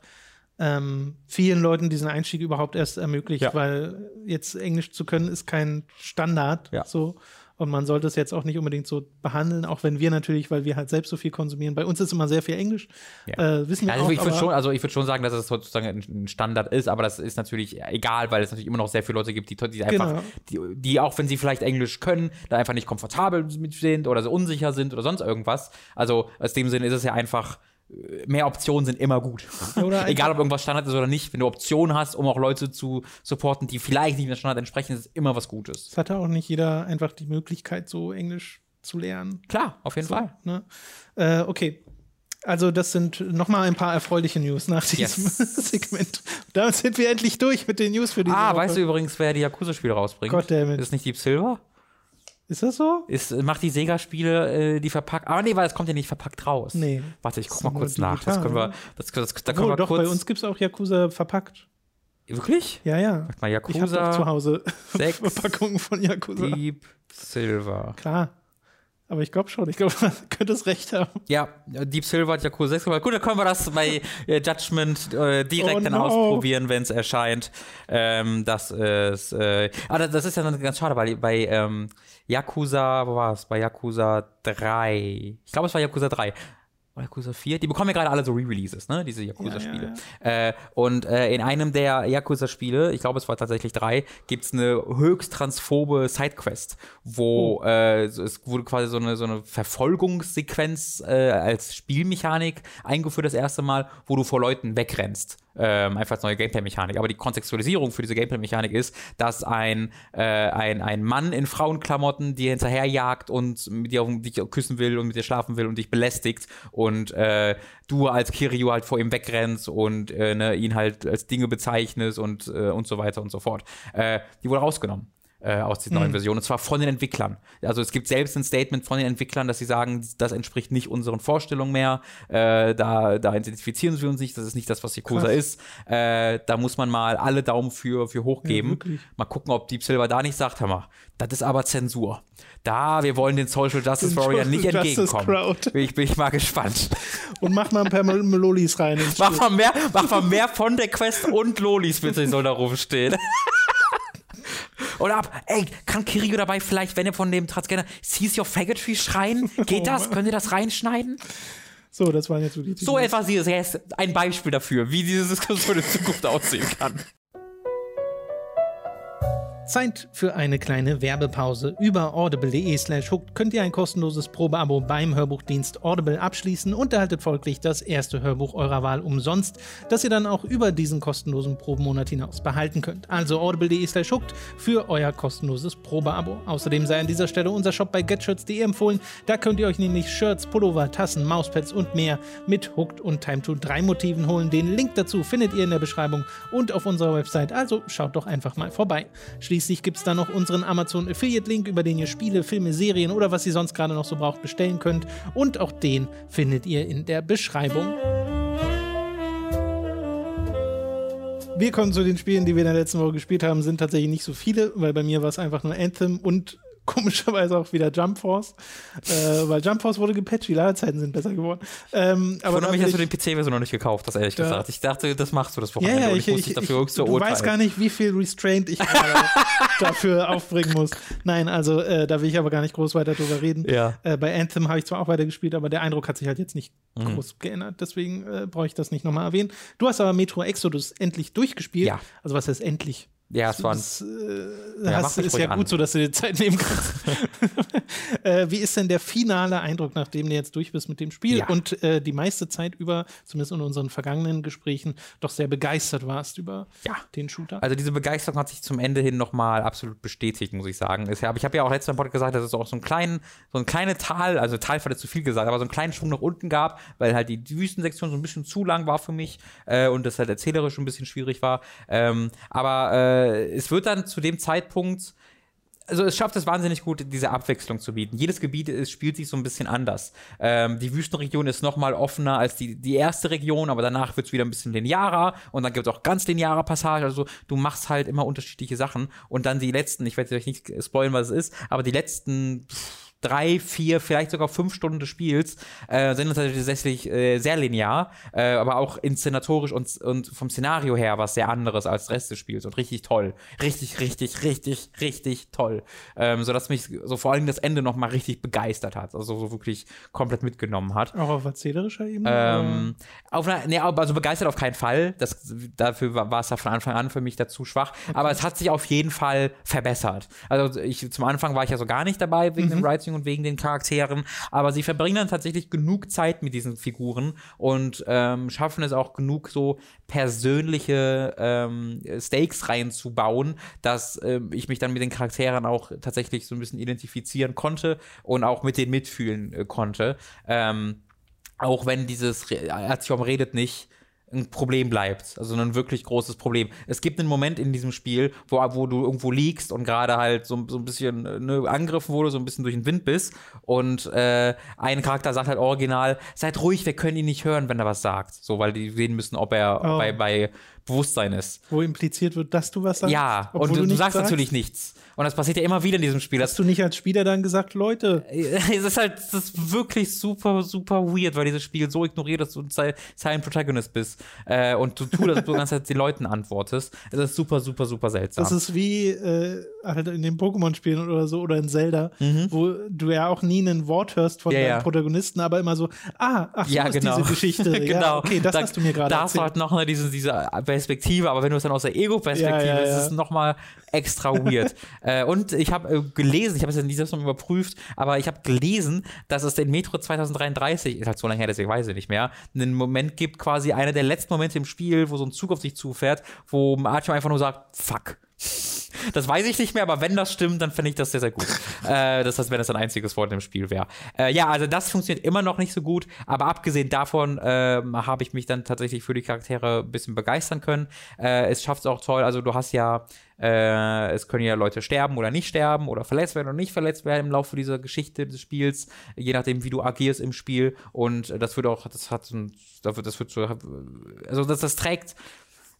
ähm, vielen Leuten diesen Einstieg überhaupt erst ermöglicht, Ja. weil jetzt Englisch zu können ist kein Standard. Ja. So. Und man sollte es jetzt auch nicht unbedingt so behandeln, auch wenn wir natürlich, weil wir halt selbst so viel konsumieren. Bei uns ist immer sehr viel Englisch. Ja. Äh, wissen wir Also auch, ich würde schon, also ich würde schon sagen, dass es sozusagen ein- Standard ist, aber das ist natürlich egal, weil es natürlich immer noch sehr viele Leute gibt, die, die einfach, Genau. die, die auch wenn sie vielleicht Englisch können, da einfach nicht komfortabel mit sind oder so unsicher sind oder sonst irgendwas. Also aus dem Sinne ist es ja einfach mehr Optionen sind immer gut. Egal, ob irgendwas Standard ist oder nicht. Wenn du Optionen hast, um auch Leute zu supporten, die vielleicht nicht dem Standard entsprechen, ist immer was Gutes. Es hatte auch nicht jeder einfach die Möglichkeit, so Englisch zu lernen. Klar, auf jeden Fall. Ne? Äh, okay. Also, das sind nochmal ein paar erfreuliche News nach diesem Yes. Segment. Damit sind wir endlich durch mit den News für diese Ah, Woche. weißt du übrigens, wer die Yakuza-Spiele rausbringt? Goddammit. Ist nicht Deep Silver? Ist das so? Ist, macht die Sega-Spiele, äh, die verpackt. Aber nee, weil das kommt ja nicht verpackt raus. Nee. Warte, ich guck mal kurz nach. Das können wir. Das, das, da können wir doch, kurz. bei uns gibt es auch Yakuza verpackt. Wirklich? Ja, ja. Mal Ich habe doch zu Yakuza Hause sechs, Verpackungen von Yakuza. Deep Silver. Klar. Aber ich glaube schon. Ich glaube, man könnte es recht haben. Ja, Deep Silver hat Yakuza 6 gemacht. Gut, dann können wir das bei äh, Judgment äh, direkt Oh dann no. ausprobieren, wenn es erscheint. Ähm, das ist, äh, ah, das- das ist ja dann ganz schade, weil bei ähm, Yakuza, wo war es? Bei Yakuza 3. Ich glaube, es war Yakuza 3. Oder Yakuza 4? Die bekommen ja gerade alle so Re-Releases, ne? Diese Yakuza-Spiele. Äh, und äh, in einem der Yakuza-Spiele, ich glaube, es war tatsächlich drei, gibt es eine höchst transphobe Sidequest, wo äh, so- es wurde quasi so eine, so eine Verfolgungssequenz äh, als Spielmechanik eingeführt das erste Mal, wo du vor Leuten wegrennst. Ähm, einfach als neue Gameplay-Mechanik. Aber die Kontextualisierung für diese Gameplay-Mechanik ist, dass ein, äh, ein, ein Mann in Frauenklamotten dir hinterherjagt und mit dir auf, dich küssen will und mit dir schlafen will und dich belästigt und äh, du als Kiryu halt vor ihm wegrennst und äh, ne, ihn halt als Dinge bezeichnest und, äh, und so weiter und so fort. Äh, die wurde rausgenommen äh, aus dieser neuen Version, und zwar von den Entwicklern. Also es gibt selbst ein Statement von den Entwicklern, dass sie sagen, das entspricht nicht unseren Vorstellungen mehr, äh, da, da identifizieren wir uns nicht, das ist nicht das, was Krass. ist. Äh, da muss man mal alle Daumen für, für hoch Ja, mal gucken, ob Deep Silver da nicht sagt, hör mal, das ist aber Zensur. Da, wir wollen den Social Justice Den Warrior nicht entgegenkommen. Crowd. Bin ich, bin ich mal gespannt. Und mach mal ein paar Melolis rein Mach mal mehr, mach mal mehr von der Quest und Lolis bitte soll da rumstehen. Oder ab, ey, kann Kiryu dabei vielleicht, wenn er von dem Transgender Seize Your Faggotry schreien? Geht das? Könnt ihr das reinschneiden? So, das waren jetzt wirklich die So etwas hier ist ein Beispiel dafür, wie diese Diskussion in Zukunft aussehen kann. Zeit für eine kleine Werbepause. Über audible.de slash hooked könnt ihr ein kostenloses Probeabo beim Hörbuchdienst Audible abschließen und erhaltet folglich das erste Hörbuch eurer Wahl umsonst, das ihr dann auch über diesen kostenlosen Probenmonat hinaus behalten könnt. Also audible.de slash hooked für euer kostenloses Probeabo. Außerdem sei an dieser Stelle unser Shop bei getshirts.de empfohlen. Da könnt ihr euch nämlich Shirts, Pullover, Tassen, Mauspads und mehr mit Hooked und Time to 3 Motiven holen. Den Link dazu findet ihr in der Beschreibung und auf unserer Website. Also schaut doch einfach mal vorbei. Schließlich gibt es da noch unseren Amazon Affiliate Link, über den ihr Spiele, Filme, Serien oder was ihr sonst gerade noch so braucht bestellen könnt. Und auch den findet ihr in der Beschreibung. Wir kommen zu den Spielen, die wir in der letzten Woche gespielt haben, sind tatsächlich nicht so viele, weil bei mir war es einfach nur Anthem und komischerweise auch wieder Jump Force, äh, weil Jump Force wurde gepatcht, die Ladezeiten sind besser geworden. Ähm, aber Wundert mich, hast du den PC-Version noch nicht gekauft hast, ehrlich ja. gesagt. Ich dachte, das machst du das Wochenende ja, ja, ich, ich, ich, ich dafür ich, Du weißt gar nicht, wie viel Restraint ich dafür aufbringen muss. Nein, also äh, da will ich aber gar nicht groß weiter drüber reden. Ja. Äh, bei Anthem habe ich zwar auch weiter gespielt, aber der Eindruck hat sich halt jetzt nicht mhm. groß geändert. Deswegen äh, brauche ich das nicht nochmal erwähnen. Du hast aber Metro Exodus endlich durchgespielt. Ja. Also was heißt endlich? Ja, es war das, äh, ja, hast, ist ja an. gut so, dass du dir Zeit nehmen kannst. äh, wie ist denn der finale Eindruck, nachdem du jetzt durch bist mit dem Spiel ja. und äh, die meiste Zeit über, zumindest in unseren vergangenen Gesprächen, doch sehr begeistert warst über ja. den Shooter? Also diese Begeisterung hat sich zum Ende hin nochmal absolut bestätigt, muss ich sagen. Ich habe ja auch letztes Mal gesagt, dass es auch so einen kleinen, so ein kleine Tal, also ist zu viel gesagt, aber so einen kleinen Schwung nach unten gab, weil halt die Wüstensektion so ein bisschen zu lang war für mich äh, und das halt erzählerisch ein bisschen schwierig war. Ähm, aber äh, es wird dann zu dem Zeitpunkt also es schafft es wahnsinnig gut, diese Abwechslung zu bieten. Jedes Gebiet ist, spielt sich so ein bisschen anders. Ähm, die Wüstenregion ist noch mal offener als die, die erste Region, aber danach wird es wieder ein bisschen linearer und dann gibt es auch ganz lineare Passagen. Also du machst halt immer unterschiedliche Sachen und dann die letzten, ich werde euch nicht spoilen, was es ist, aber die letzten pff, drei, vier, vielleicht sogar fünf Stunden des Spiels äh, sind tatsächlich äh, sehr linear, äh, aber auch inszenatorisch und, und vom Szenario her was sehr anderes als der Rest des Spiels und richtig toll. Richtig, richtig, richtig, richtig toll. Ähm, sodass mich so vor allem das Ende nochmal richtig begeistert hat. Also so wirklich komplett mitgenommen hat. Auch auf erzählerischer Ebene? Ähm, auf einer, nee, also begeistert auf keinen Fall. Das, dafür war, es ja von Anfang an für mich dazu schwach. Okay. Aber es hat sich auf jeden Fall verbessert. Also ich zum Anfang war ich ja so gar nicht dabei wegen mhm. dem Writing und wegen den Charakteren, aber sie verbringen dann tatsächlich genug Zeit mit diesen Figuren und ähm, schaffen es auch genug so persönliche ähm, Stakes reinzubauen, dass ähm, ich mich dann mit den Charakteren auch tatsächlich so ein bisschen identifizieren konnte und auch mit denen mitfühlen äh, konnte. Ähm, auch wenn dieses Artyom redet nicht ein Problem bleibt. Also ein wirklich großes Problem. Es gibt einen Moment in diesem Spiel, wo, wo du irgendwo liegst und gerade halt so, so ein bisschen ne, angegriffen wurde, so ein bisschen durch den Wind bist. Und äh, ein Charakter sagt halt original, seid ruhig, wir können ihn nicht hören, wenn er was sagt. So, weil die sehen müssen, ob er oh. bei, bei Bewusstsein ist. Wo impliziert wird, dass du was sagst? Ja, und du, du sagst, sagst natürlich nichts. Und das passiert ja immer wieder in diesem Spiel. Hast du nicht als Spieler dann gesagt, Leute? Es ist halt, das ist wirklich super, super weird, weil dieses Spiel so ignoriert, dass du ein Silent Protagonist bist. Äh, und du tust, dass du die ganze Zeit den Leuten antwortest. Es ist super, super, super seltsam. Das ist wie äh, halt in den Pokémon-Spielen oder so oder in Zelda, mhm. wo du ja auch nie ein Wort hörst von ja, deinem ja. Protagonisten, aber immer so, ah, ach, so ja, ist genau. diese Geschichte. genau. Ja, okay, das da, hast du mir gerade erzählt. Da hast du halt noch eine, diese, diese Perspektive, aber wenn du es dann aus der Ego-Perspektive, ja, ja, ja. ist es nochmal extra weird. äh, und ich habe äh, gelesen, ich habe es ja nie selbst noch überprüft, aber ich habe gelesen, dass es den Metro 2033, ist halt so lange her, deswegen weiß ich nicht mehr, einen Moment gibt, quasi einer der letzten Momente im Spiel, wo so ein Zug auf dich zufährt, wo Artyom einfach nur sagt, fuck. Das weiß ich nicht mehr, aber wenn das stimmt, dann finde ich das sehr, sehr gut. äh, das heißt, wenn das ein einziges Wort im Spiel wäre. Äh, ja, also das funktioniert immer noch nicht so gut, aber abgesehen davon äh, habe ich mich dann tatsächlich für die Charaktere ein bisschen begeistern können. Äh, es schafft es auch toll, also du hast ja äh, es können ja Leute sterben oder nicht sterben oder verletzt werden oder nicht verletzt werden im Laufe dieser Geschichte des Spiels, je nachdem, wie du agierst im Spiel. Und das wird auch, das hat, das wird so, also das, das trägt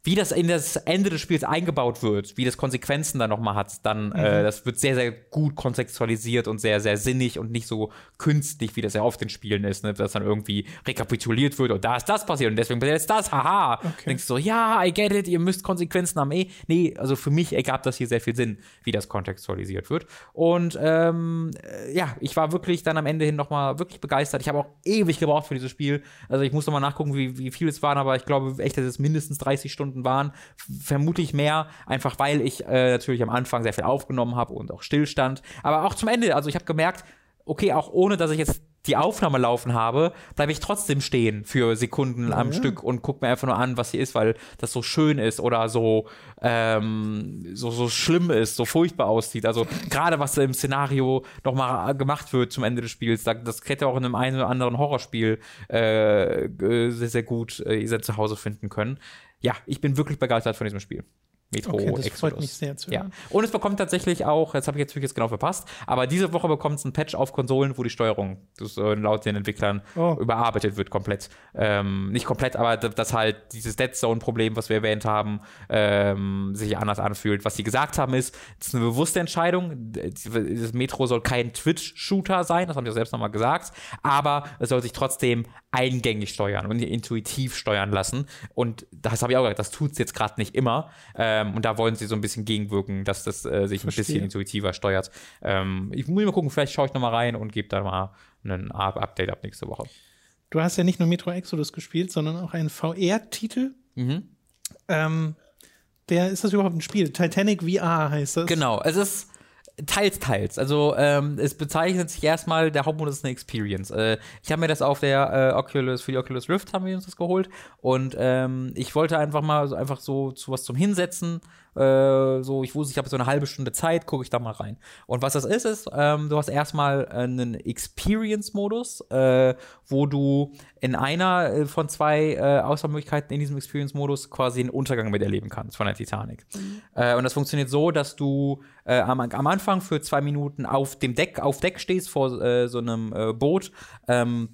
wie das in das Ende des Spiels eingebaut wird, wie das Konsequenzen dann nochmal hat, dann, äh, mhm. äh, das wird sehr, sehr gut kontextualisiert und sehr, sehr sinnig und nicht so künstlich, wie das ja oft in Spielen ist, ne? dass dann irgendwie rekapituliert wird und da ist das passiert und deswegen passiert jetzt das, haha. Okay. Denkst du so, ja, I get it, ihr müsst Konsequenzen haben. Eh, nee, also für mich ergab das hier sehr viel Sinn, wie das kontextualisiert wird. Und ähm, äh, ja, ich war wirklich dann am Ende hin nochmal wirklich begeistert. Ich habe auch ewig gebraucht für dieses Spiel. Also ich muss nochmal nachgucken, wie, wie viel es waren, aber ich glaube echt, dass es mindestens 30 Stunden Stunden waren. Vermutlich mehr, einfach weil ich äh, natürlich am Anfang sehr viel aufgenommen habe und auch Stillstand. Aber auch zum Ende, also ich habe gemerkt, okay, auch ohne dass ich jetzt die Aufnahme laufen habe, bleibe ich trotzdem stehen für Sekunden am ja. Stück und gucke mir einfach nur an, was hier ist, weil das so schön ist oder so, ähm, so, so schlimm ist, so furchtbar aussieht. Also gerade was im Szenario nochmal gemacht wird zum Ende des Spiels, das hätte auch in einem einen oder anderen Horrorspiel äh, sehr, sehr gut äh, ihr zu Hause finden können. Ja, ich bin wirklich begeistert von diesem Spiel. Metro Okay, das Exodus. freut mich sehr zu Ja. hören. Und es bekommt tatsächlich auch, jetzt habe ich jetzt wirklich jetzt genau verpasst, aber diese Woche bekommt es ein Patch auf Konsolen, wo die Steuerung das, äh, laut den Entwicklern Oh. überarbeitet wird komplett. Ähm, nicht komplett, aber dass halt dieses Dead Zone-Problem, was wir erwähnt haben, ähm, sich anders anfühlt. Was sie gesagt haben, ist, es ist eine bewusste Entscheidung. Das Metro soll kein Twitch-Shooter sein, das haben sie auch selbst nochmal gesagt, aber es soll sich trotzdem eingängig steuern und intuitiv steuern lassen. Und das habe ich auch gesagt, das tut es jetzt gerade nicht immer. Ähm, und da wollen sie so ein bisschen gegenwirken, dass das äh, sich ein Verstehe. bisschen intuitiver steuert. Ähm, ich muss mal gucken, vielleicht schaue ich noch mal rein und gebe da mal ein Up- Update ab nächste Woche. Du hast ja nicht nur Metro Exodus gespielt, sondern auch einen VR-Titel. Mhm. Ähm, der ist das überhaupt ein Spiel? Titanic VR heißt das. Genau, es ist teils, teils. Also ähm, es bezeichnet sich erstmal, der Hauptmodus ist eine Experience. Äh, ich habe mir das auf der äh, Oculus, für die Oculus Rift haben wir uns das geholt und ähm, ich wollte einfach mal so, einfach so zu was zum Hinsetzen. Äh, so, ich wusste, ich habe so eine halbe Stunde Zeit, gucke ich da mal rein. Und was das ist, ist, ähm, du hast erstmal einen Experience-Modus, äh, wo du in einer äh, von zwei äh, Auswahlmöglichkeiten in diesem Experience-Modus quasi einen Untergang miterleben kannst von der Titanic. Äh, und das funktioniert so, dass du äh, am, am Anfang für zwei Minuten auf dem Deck, auf Deck stehst vor äh, so einem äh, Boot. Ähm,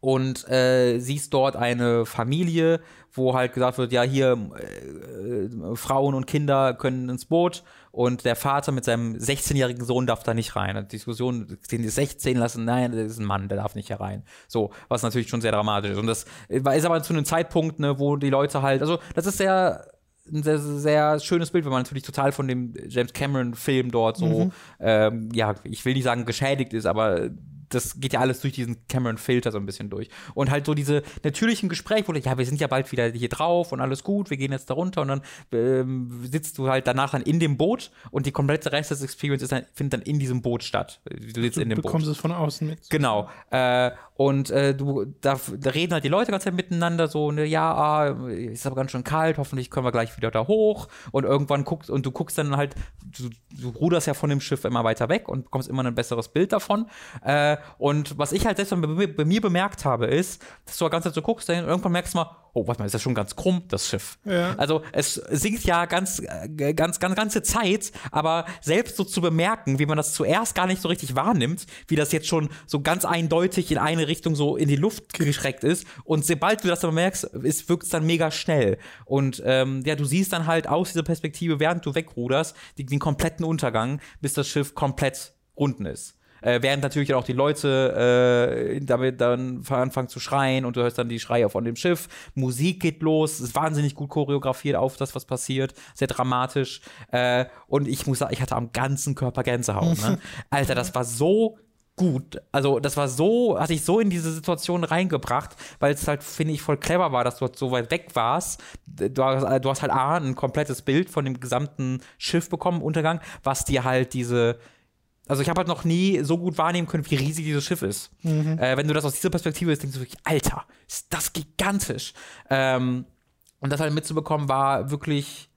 und äh, siehst dort eine Familie, wo halt gesagt wird, ja, hier äh, äh, Frauen und Kinder können ins Boot und der Vater mit seinem 16-jährigen Sohn darf da nicht rein. Und Diskussion, den die 16 lassen, nein, das ist ein Mann, der darf nicht herein. So, was natürlich schon sehr dramatisch ist. Und das ist aber zu einem Zeitpunkt, ne, wo die Leute halt, also das ist sehr ein sehr, sehr schönes Bild, weil man natürlich total von dem James Cameron-Film dort so, ähm, ja, ich will nicht sagen geschädigt ist, aber das geht ja alles durch diesen Cameron-Filter so ein bisschen durch. Und halt so diese natürlichen Gespräche, wo du, ja, wir sind ja bald wieder hier drauf und alles gut, wir gehen jetzt da runter und dann ähm, sitzt du halt danach dann in dem Boot und die komplette Rest des Experience ist dann, findet dann in diesem Boot statt. Du sitzt Du in dem Boot. bekommst es von außen mit. Genau. Äh, und äh, du, da, da reden halt die Leute ganz Zeit miteinander so, ne, ja, ah, ist aber ganz schön kalt, hoffentlich können wir gleich wieder da hoch. Und irgendwann guckst, und du guckst dann halt, du, du ruderst ja von dem Schiff immer weiter weg und bekommst immer ein besseres Bild davon. Äh, und was ich halt selbst bei, mir- bei mir bemerkt habe, ist, dass du die ganze Zeit so guckst, und irgendwann merkst du mal, oh, warte mal, ist das schon ganz krumm, das Schiff. Ja. Also es sinkt ja ganz, äh, ganz, ganz, ganze Zeit, aber selbst so zu bemerken, wie man das zuerst gar nicht so richtig wahrnimmt, wie das jetzt schon so ganz eindeutig in eine Richtung so in die Luft geschreckt ist. Und sobald du das dann merkst, ist, wirkt es dann mega schnell. Und ähm, ja, du siehst dann halt aus dieser Perspektive, während du wegruderst, die, den kompletten Untergang, bis das Schiff komplett unten ist. Äh, während natürlich auch die Leute äh, damit dann anfangen zu schreien und du hörst dann die Schreie von dem Schiff. Musik geht los, es ist wahnsinnig gut choreografiert auf das, was passiert, sehr dramatisch. Äh, und ich muss sagen, ich hatte am ganzen Körper Gänsehaut. Ne? Alter, das war so gut. Also, das war so, hatte ich so in diese Situation reingebracht, weil es halt, finde ich, voll clever war, dass du halt so weit weg warst. Du hast, du hast halt A, ein komplettes Bild von dem gesamten Schiff bekommen, Untergang, was dir halt diese also ich habe halt noch nie so gut wahrnehmen können, wie riesig dieses Schiff ist. Äh, wenn du das aus dieser Perspektive siehst, denkst du wirklich, Alter, ist das gigantisch. Ähm, und das halt mitzubekommen war wirklich,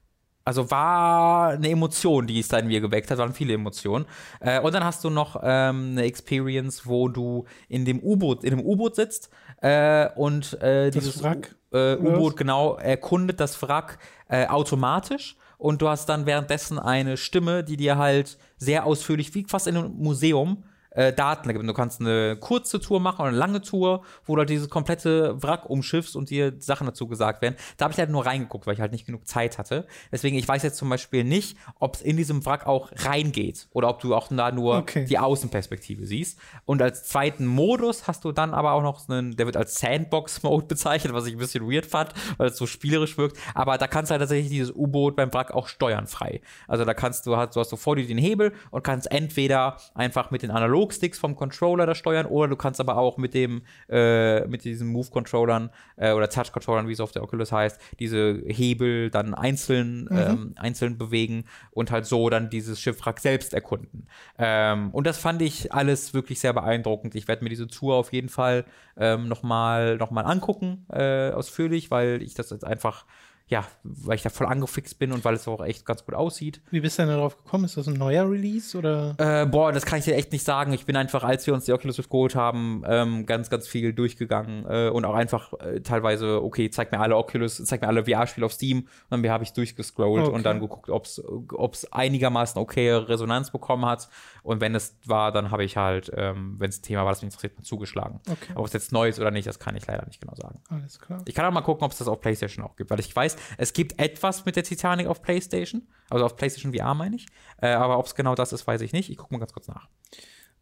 also war eine Emotion, die es da in mir geweckt hat, waren viele Emotionen. Äh, und dann hast du noch ähm, eine Experience, wo du in dem U-Boot, in dem U-Boot sitzt äh, und äh, dieses Wrack, äh? U-Boot genau erkundet das Wrack äh, automatisch und du hast dann währenddessen eine Stimme, die dir halt sehr ausführlich, wie fast in einem Museum, äh, Daten gibt. Du kannst eine kurze Tour machen oder eine lange Tour, wo du halt dieses komplette Wrack umschiffst und dir Sachen dazu gesagt werden. Da habe ich halt nur reingeguckt, weil ich halt nicht genug Zeit hatte. Deswegen, ich weiß jetzt zum Beispiel nicht, ob es in diesem Wrack auch reingeht oder ob du auch da nur Okay. die Außenperspektive siehst. Und als zweiten Modus hast du dann aber auch noch einen, der wird als Sandbox-Mode bezeichnet, was ich ein bisschen weird fand, weil es so spielerisch wirkt. Aber da kannst du halt tatsächlich dieses U-Boot beim Wrack auch steuern frei. Also da kannst du, hast, du hast so vor dir den Hebel und kannst entweder einfach mit den analogen Analogsticks vom Controller das steuern oder du kannst aber auch mit dem, äh, mit diesen Move-Controllern äh, oder Touch-Controllern, wie es auf der Oculus heißt, diese Hebel dann einzeln, Mhm. ähm, einzeln bewegen und halt so dann dieses Schiffwrack selbst erkunden. Ähm, und das fand ich alles wirklich sehr beeindruckend. Ich werde mir diese Tour auf jeden Fall ähm, nochmal noch mal angucken, äh, ausführlich, weil ich das jetzt einfach, ja, weil ich da voll angefixt bin und weil es auch echt ganz gut aussieht. Wie bist du denn darauf gekommen? Ist das ein neuer Release oder? Äh, boah, das kann ich dir echt nicht sagen. Ich bin einfach, als wir uns die Oculus Rift geholt haben, ähm, ganz, ganz viel durchgegangen äh, und auch einfach äh, teilweise, okay, zeig mir alle Oculus, zeig mir alle VR-Spiele auf Steam. Und dann habe ich durchgescrollt Okay. und dann geguckt, ob es einigermaßen okay Resonanz bekommen hat. Und wenn es war, dann habe ich halt, ähm, wenn es ein Thema war, das mich interessiert, mal zugeschlagen. Okay. Aber ob es jetzt neu ist oder nicht, das kann ich leider nicht genau sagen. Alles klar. Ich kann auch mal gucken, ob es das auf PlayStation auch gibt, weil ich weiß, es gibt etwas mit der Titanic auf PlayStation, also auf PlayStation VR meine ich, äh, aber ob es genau das ist, weiß ich nicht. Ich gucke mal ganz kurz nach.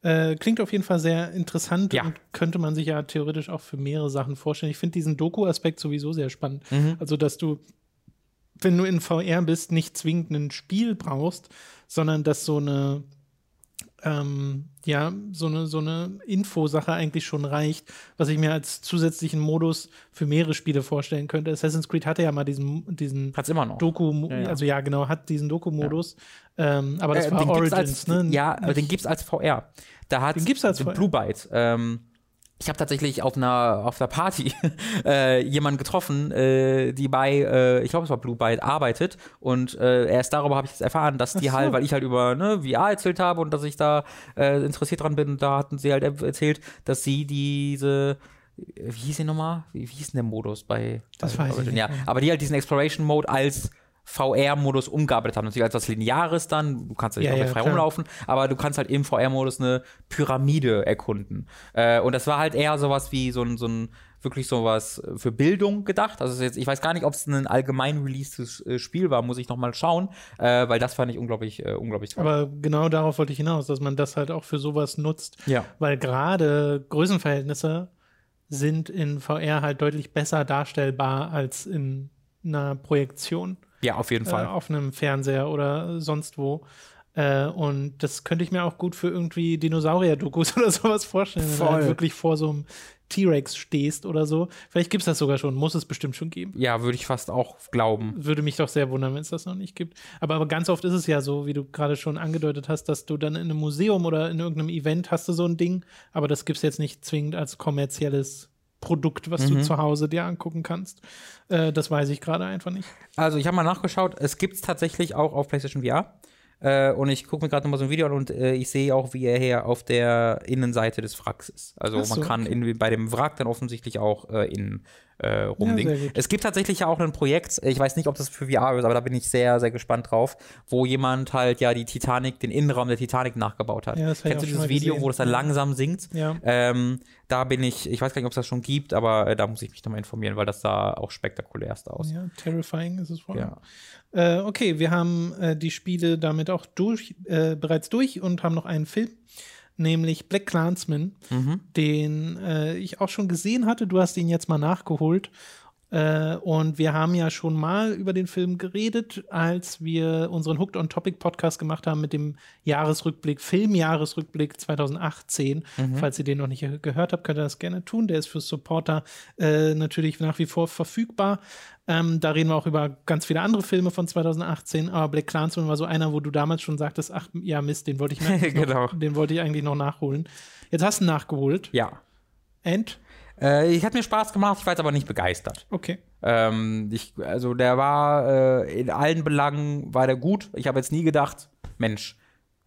Äh, klingt auf jeden Fall sehr interessant Ja. und könnte man sich ja theoretisch auch für mehrere Sachen vorstellen. Ich finde diesen Doku-Aspekt sowieso sehr spannend. Mhm. Also, dass du, wenn du in VR bist, nicht zwingend ein Spiel brauchst, sondern dass so eine, ähm, ja, so eine, so eine Infosache eigentlich schon reicht, was ich mir als zusätzlichen Modus für mehrere Spiele vorstellen könnte. Assassin's Creed hatte ja mal diesen, diesen Hat's immer noch. Doku, Ja, ja. also ja, genau, hat diesen Doku-Modus. Ähm, aber das Äh, war Origins, als, ne? Ja, aber den gibt's als VR. Da hat Den gibt's als den VR. Blue Byte. Ähm, ich habe tatsächlich auf einer auf einer Party äh, jemanden getroffen, äh, die bei, äh, ich glaube es war Blue Byte, arbeitet und äh, erst darüber habe ich jetzt erfahren, dass die Ach so. halt, weil ich halt über ne, VR erzählt habe und dass ich da äh, interessiert dran bin, da hatten sie halt erzählt, dass sie diese wie hieß die nochmal? Wie, wie hieß denn der Modus bei, Das bei weiß ich nicht Ja, aber die halt diesen Exploration Mode als VR-Modus umgearbeitet haben. Natürlich als was Lineares dann, du kannst ja nicht Ja, ja, frei klar. rumlaufen, aber du kannst halt im VR-Modus eine Pyramide erkunden. Äh, und das war halt eher sowas wie so ein, so ein wirklich sowas für Bildung gedacht. Also jetzt, ich weiß gar nicht, ob es ein allgemein releasedes äh, Spiel war, muss ich noch mal schauen, äh, weil das fand ich unglaublich, äh, unglaublich toll. Aber genau darauf wollte ich hinaus, dass man das halt auch für sowas nutzt. ja. Weil gerade Größenverhältnisse sind in VR halt deutlich besser darstellbar als in einer Projektion ja, auf jeden äh, Fall. auf einem Fernseher oder sonst wo. Äh, und das könnte ich mir auch gut für irgendwie Dinosaurier-Dokus oder sowas vorstellen, wenn du Voll. halt wirklich vor so einem T-Rex stehst oder so. Vielleicht gibt es das sogar schon, muss es bestimmt schon geben. Ja, würde ich fast auch glauben. Würde mich doch sehr wundern, wenn es das noch nicht gibt. Aber, aber ganz oft ist es ja so, wie du gerade schon angedeutet hast, dass du dann in einem Museum oder in irgendeinem Event hast du so ein Ding, aber das gibt es jetzt nicht zwingend als kommerzielles Produkt, was Mhm. du zu Hause dir angucken kannst. Äh, das weiß ich gerade einfach nicht. Also ich habe mal nachgeschaut, es gibt es tatsächlich auch auf PlayStation VR. Äh, und ich gucke mir gerade nochmal so ein Video an und äh, ich sehe auch, wie er hier auf der Innenseite des Wracks ist. Also so, man kann okay. in, bei dem Wrack dann offensichtlich auch äh, innen äh, Ja, rumdingen. gut. es gibt tatsächlich ja auch ein Projekt, ich weiß nicht, ob das für VR ist, aber da bin ich sehr, sehr gespannt drauf, wo jemand halt ja die Titanic, den Innenraum der Titanic nachgebaut hat. Ja, Kennst du dieses Video, gesehen. wo das dann Ja. langsam sinkt? Ja. Ähm, da bin ich, ich weiß gar nicht, ob es das schon gibt, aber äh, da muss ich mich nochmal informieren, weil das sah auch spektakulärst aus. Ja, terrifying ist es wohl. Ja. Äh, okay, wir haben äh, die Spiele damit auch durch, äh, bereits durch und haben noch einen Film, nämlich Black Clansman, Mhm. den äh, ich auch schon gesehen hatte. Du hast ihn jetzt mal nachgeholt. Äh, und wir haben ja schon mal über den Film geredet, als wir unseren Hooked on Topic Podcast gemacht haben mit dem Jahresrückblick, Filmjahresrückblick 2018. Falls ihr den noch nicht gehört habt, könnt ihr das gerne tun. Der ist für Supporter äh, natürlich nach wie vor verfügbar. Ähm, da reden wir auch über ganz viele andere Filme von 2018, aber Black Clansman war so einer, wo du damals schon sagtest, ach ja Mist, den wollte ich, Genau. noch, den wollte ich eigentlich noch nachholen. Jetzt hast du ihn nachgeholt. Ja. And? Äh, ich hat mir Spaß gemacht, ich war jetzt aber nicht begeistert. Okay. Ähm, ich, also der war äh, in allen Belangen war der gut. Ich habe jetzt nie gedacht, Mensch,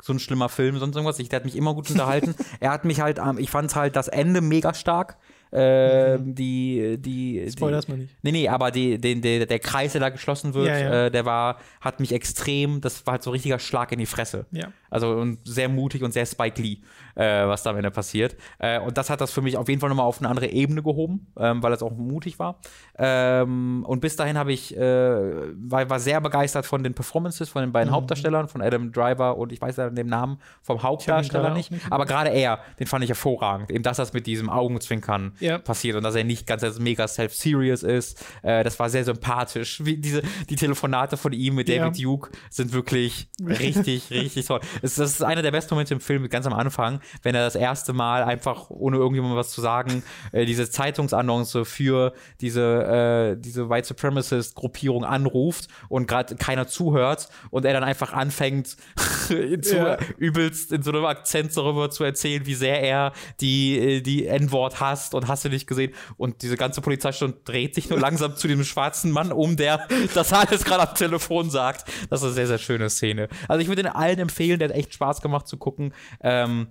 so ein schlimmer Film, sonst irgendwas. Ich, der hat mich immer gut unterhalten. er hat mich halt, ähm, ich fand halt das Ende mega stark. Äh, die, die, Spoilers die, mal nicht. Nee, nee, aber die, den, der, der Kreis, der da geschlossen wird, Ja, ja. Äh, der war, hat mich extrem, das war halt so ein richtiger Schlag in die Fresse. Ja. Also und sehr mutig und sehr Spike Lee, äh, was da am Ende passiert. Äh, und das hat das für mich auf jeden Fall nochmal auf eine andere Ebene gehoben, ähm, weil es auch mutig war. Ähm, und bis dahin habe ich, äh, war, war sehr begeistert von den Performances von den beiden Mhm. Hauptdarstellern, von Adam Driver und ich weiß ja den Namen vom Hauptdarsteller nicht, nicht. aber gerade er, den fand ich hervorragend. Eben das, das mit diesem Augenzwinkern Ja. passiert und dass er nicht ganz als mega self-serious ist. Äh, das war sehr sympathisch. Wie diese, die Telefonate von ihm mit Ja. David Duke sind wirklich richtig, richtig toll. Es, das ist einer der besten Momente im Film, ganz am Anfang, wenn er das erste Mal einfach, ohne irgendjemandem was zu sagen, äh, diese Zeitungsannonce für diese, äh, diese White Supremacist-Gruppierung anruft und gerade keiner zuhört und er dann einfach anfängt, zu, Ja. übelst in so einem Akzent darüber zu erzählen, wie sehr er die, äh, die N-Wort hasst und hast du nicht gesehen. Und diese ganze Polizeistunde dreht sich nur langsam zu dem schwarzen Mann um, der das alles gerade am Telefon sagt. Das ist eine sehr, sehr schöne Szene. Also ich würde den allen empfehlen, der hat echt Spaß gemacht zu gucken. Ähm,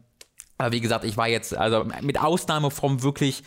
aber wie gesagt, ich war jetzt, also mit Ausnahme vom wirklich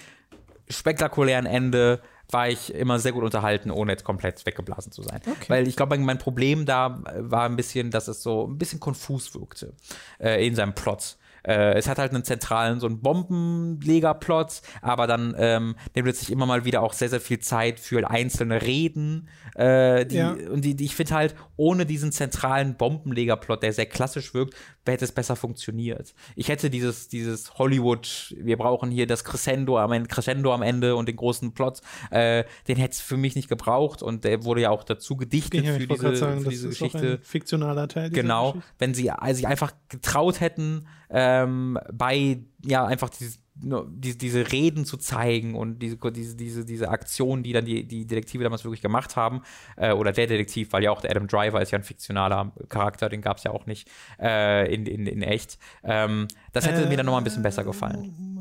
spektakulären Ende, war ich immer sehr gut unterhalten, ohne jetzt komplett weggeblasen zu sein. Weil ich glaube, mein Problem da war ein bisschen, dass es so ein bisschen konfus wirkte äh, in seinem Plot. Äh, es hat halt einen zentralen, so einen Bombenleger-Plot, aber dann ähm, nimmt es sich immer mal wieder auch sehr, sehr viel Zeit für einzelne Reden. Äh, die, Ja. Und die, die, ich finde halt, ohne diesen zentralen Bombenleger-Plot, der sehr klassisch wirkt, hätte es besser funktioniert. Ich hätte dieses, dieses Hollywood, wir brauchen hier das Crescendo am Ende, Crescendo am Ende und den großen Plot, äh, den hätte es für mich nicht gebraucht und der wurde ja auch dazu gedichtet Ja, für diese, sagen, für diese Geschichte. fiktionaler Teil. Genau, Geschichte. wenn sie also sich einfach getraut hätten, ähm, bei, ja, einfach dieses, no, die, diese Reden zu zeigen und diese, diese, diese, diese Aktion, die dann die, die Detektive damals wirklich gemacht haben, äh, oder der Detektiv, weil ja auch der Adam Driver ist ja ein fiktionaler Charakter, den gab es ja auch nicht äh, in, in, in echt. Ähm, das hätte Äh, mir dann nochmal ein bisschen besser gefallen.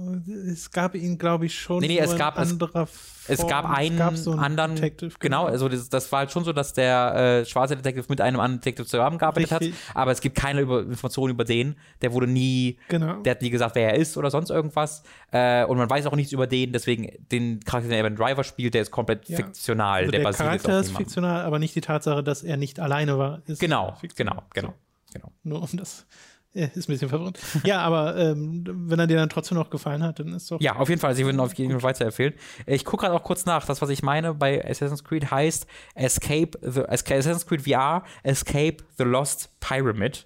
Es gab ihn, glaube ich, schon. Nee, nee, es gab- es- Es gab einen gab so einen anderen, Detective, genau, also das, das war halt schon so, dass der äh, schwarze Detective mit einem anderen Detective zusammengearbeitet Richtig. hat, aber es gibt keine über Informationen über den. Der wurde nie, Genau. der hat nie gesagt, wer er ist oder sonst irgendwas. Äh, und man weiß auch nichts über den, deswegen den Charakter, den Evan Driver spielt, der ist komplett Ja. fiktional. Also der, der, Charakter ist fiktional, aber nicht die Tatsache, dass er nicht alleine war. Genau, fiktional. genau, genau, genau. Nur um das. Ja, ist ein bisschen verwirrend. ja, aber ähm, wenn er dir dann trotzdem noch gefallen hat, dann ist doch. Ja, auf jeden Fall. Sie würden auf jeden Fall weiterempfehlen. Ich gucke gerade auch kurz nach. Das, was ich meine bei Assassin's Creed heißt Escape the Assassin's Creed VR Escape the Lost Pyramid.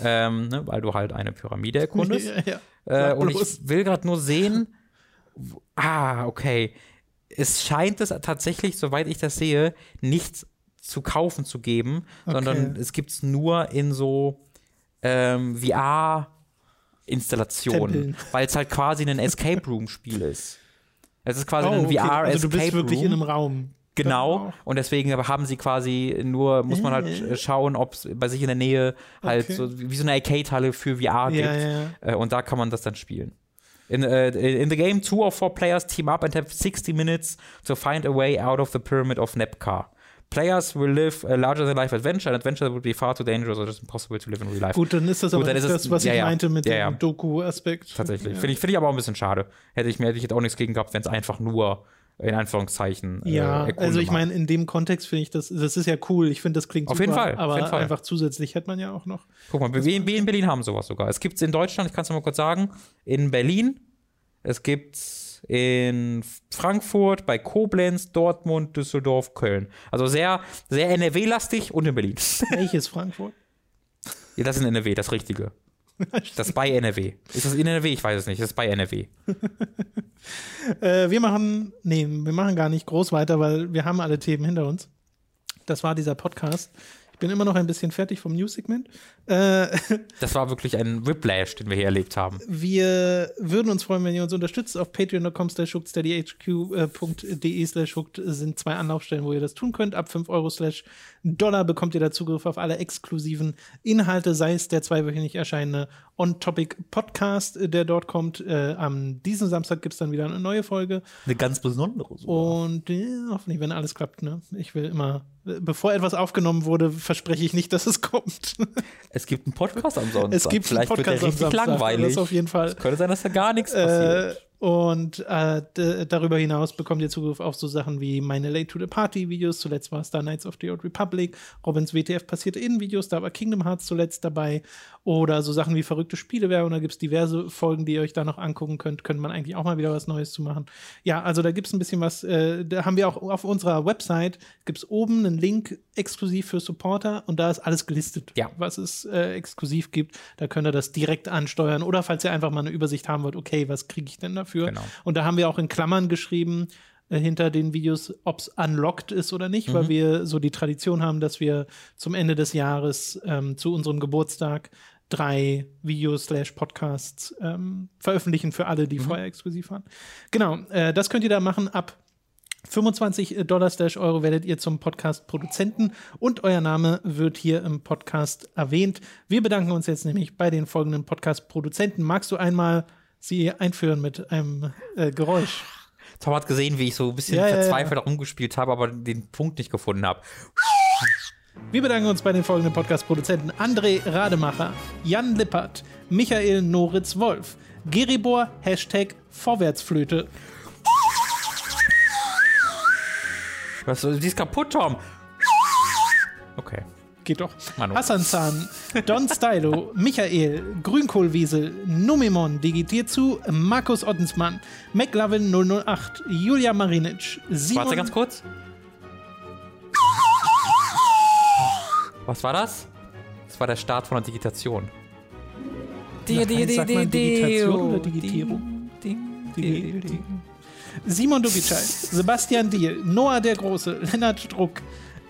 Ähm, ne, weil du halt eine Pyramide erkundest. ja, ja. Äh, und ich will gerade nur sehen. Ah, okay. Es scheint es tatsächlich, soweit ich das sehe, nicht zu kaufen zu geben, sondern Okay. es gibt es nur in so ähm, VR-Installationen, Tempeln. weil es halt quasi ein Escape Room-Spiel ist. Es ist quasi Oh, ein okay. VR-Escape Also du bist wirklich Room. in einem Raum. Genau, und deswegen haben sie quasi nur, muss man halt äh, schauen, ob es bei sich in der Nähe halt Okay. so wie so eine Arcade-Halle für VR gibt. Ja, ja. Äh, und da kann man das dann spielen. In, äh, in the game, two or four players team up and have 60 minutes to find a way out of the pyramid of Nepcar. Players will live a larger-than-life adventure. An adventure that would be far too dangerous or just impossible to live in real life. Gut, dann ist das Gut, aber ist das, was ja, ich ja. meinte mit Ja, dem Doku-Aspekt. Tatsächlich. Finde ich, finde ich aber auch ein bisschen schade. Hätte ich mir hätte ich jetzt auch nichts gegen gehabt, wenn es einfach nur in Anführungszeichen äh, Ja, Erkundung also ich meine, in dem Kontext finde ich das, das ist ja cool. Ich finde, das klingt Auf super. jeden Fall, aber jeden Fall. einfach zusätzlich hätte man ja auch noch. Guck mal, wir, wir in Berlin haben sowas sogar. Es gibt es in Deutschland, ich kann es mal kurz sagen, in Berlin, es gibt in Frankfurt, bei Koblenz, Dortmund, Düsseldorf, Köln. Also sehr, sehr NRW-lastig und in Berlin. Welches Frankfurt? ja, das ist in NRW, das Richtige. Das ist bei NRW. Ist das in NRW? Ich weiß es nicht. Das ist bei NRW. Äh, wir machen, nee, wir machen gar nicht groß weiter, weil wir haben alle Themen hinter uns. Das war dieser Podcast. Ich bin immer noch ein bisschen fertig vom News-Segment. Äh, Das war wirklich ein Whiplash, den wir hier erlebt haben. wir würden uns freuen, wenn ihr uns unterstützt. Auf patreon.com slash steadyhq.de slash hooked sind zwei Anlaufstellen, wo ihr das tun könnt. Ab 5 Euro slash Dollar bekommt ihr da Zugriff auf alle exklusiven Inhalte, sei es der zweiwöchentlich erscheinende On-Topic-Podcast, äh, der dort kommt. Äh, am diesen Samstag gibt es dann wieder eine neue Folge. Eine ganz besondere. Und äh, hoffentlich, wenn alles klappt, ne? Ich will immer, äh, bevor etwas aufgenommen wurde, verspreche ich nicht, dass es kommt. Es gibt einen Podcast am Sonntag. es gibt Vielleicht einen Podcast wird der richtig am Samstag, langweilig. Das auf jeden Fall. Es könnte sein, dass da gar nichts Äh, passiert. Und äh, darüber hinaus bekommt ihr Zugriff auf so Sachen wie meine Late to the Party Videos. Zuletzt war es da Knights of the Old Republic, Robins WTF passierte in Videos, da war Kingdom Hearts zuletzt dabei. Oder so Sachen wie verrückte Spielewerbung. Da gibt es diverse Folgen, die ihr euch da noch angucken könnt. Könnte man eigentlich auch mal wieder was Neues zu machen. Ja, also da gibt es ein bisschen was. Äh, da haben wir auch auf unserer Website, gibt es oben einen Link exklusiv für Supporter und da ist alles gelistet, Ja. was es äh, exklusiv gibt. Da könnt ihr das direkt ansteuern oder falls ihr einfach mal eine Übersicht haben wollt, okay, was kriege ich denn dafür? Genau. Und da haben wir auch in Klammern geschrieben, äh, hinter den Videos, ob es unlocked ist oder nicht, weil wir so die Tradition haben, dass wir zum Ende des Jahres ähm, zu unserem Geburtstag drei Videos slash Podcasts ähm, veröffentlichen für alle, die vorher exklusiv waren. Genau, äh, das könnt ihr da machen. Ab 25 Dollar slash Euro werdet ihr zum Podcast-Produzenten und euer Name wird hier im Podcast erwähnt. Wir bedanken uns jetzt nämlich bei den folgenden Podcast-Produzenten. Magst du einmal sie einführen mit einem äh, Geräusch? Tom hat gesehen, wie ich so ein bisschen Ja, ja, ja. verzweifelt rumgespielt habe, aber den Punkt nicht gefunden habe. Wir bedanken uns bei den folgenden Podcast-Produzenten: André Rademacher, Jan Lippert, Michael Noritz Wolf, Geribor, Hashtag Vorwärtsflöte, Was, die ist kaputt, Tom. Okay. geht doch. Manu. Hassan Zahn, Don Stylo, Michael, Grünkohlwiesel, Numimon, digitiert zu, Markus Ottensmann, McLovin 008, Julia Marinic, Simon. Warte ganz kurz. Was war das? Das war der Start von der Digitation. Sagt man Digitation oder Digitierung? Simon Dubitschei, Sebastian Diel, Noah der Große, Lennart Druck,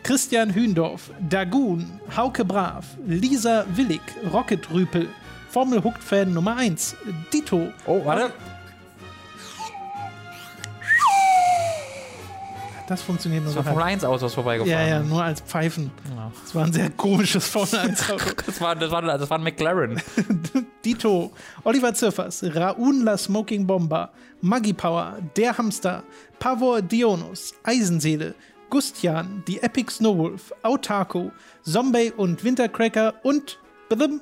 Christian Hühndorf, Dagun, Hauke Brav, Lisa Willig, Rocket Rüpel, Formel Hooked Fan Nummer 1, Dito, Oh, warte. Das funktioniert nur Das war so Formel halb. 1 aus, was vorbeigefahren. Ja, ja, nur als Pfeifen. Ja. Das war ein sehr komisches Formel 1 Auto. Das war, das war, das war ein McLaren. Dito, Oliver Zirfers, Raun La Smoking Bomber, Maggie Power, Der Hamster, Pavor Dionus, Eisenseele, Gustian, die Epic Snowwolf, Autako, Zombie und Wintercracker und badum,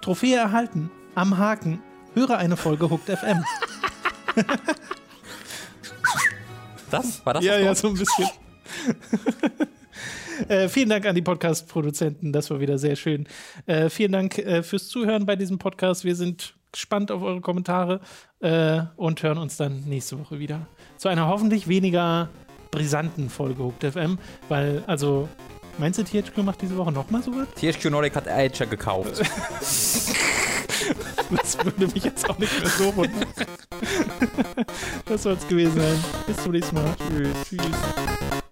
Trophäe erhalten. Am Haken. Höre eine Folge Hooked FM. Das? War das? Ja, das ja, so ein bisschen. äh, vielen Dank an die Podcast-Produzenten, das war wieder sehr schön. Äh, vielen Dank äh, fürs Zuhören bei diesem Podcast. Wir sind gespannt auf eure Kommentare äh, und hören uns dann nächste Woche wieder. Zu einer hoffentlich weniger brisanten Folge Hooked FM, weil, also, meinst du, THQ macht diese Woche nochmal sowas? THQ Nordic hat Edge gekauft. Das würde mich jetzt auch nicht mehr so wundern. das soll es gewesen sein. Bis zum nächsten Mal. Tschüss. Tschüss.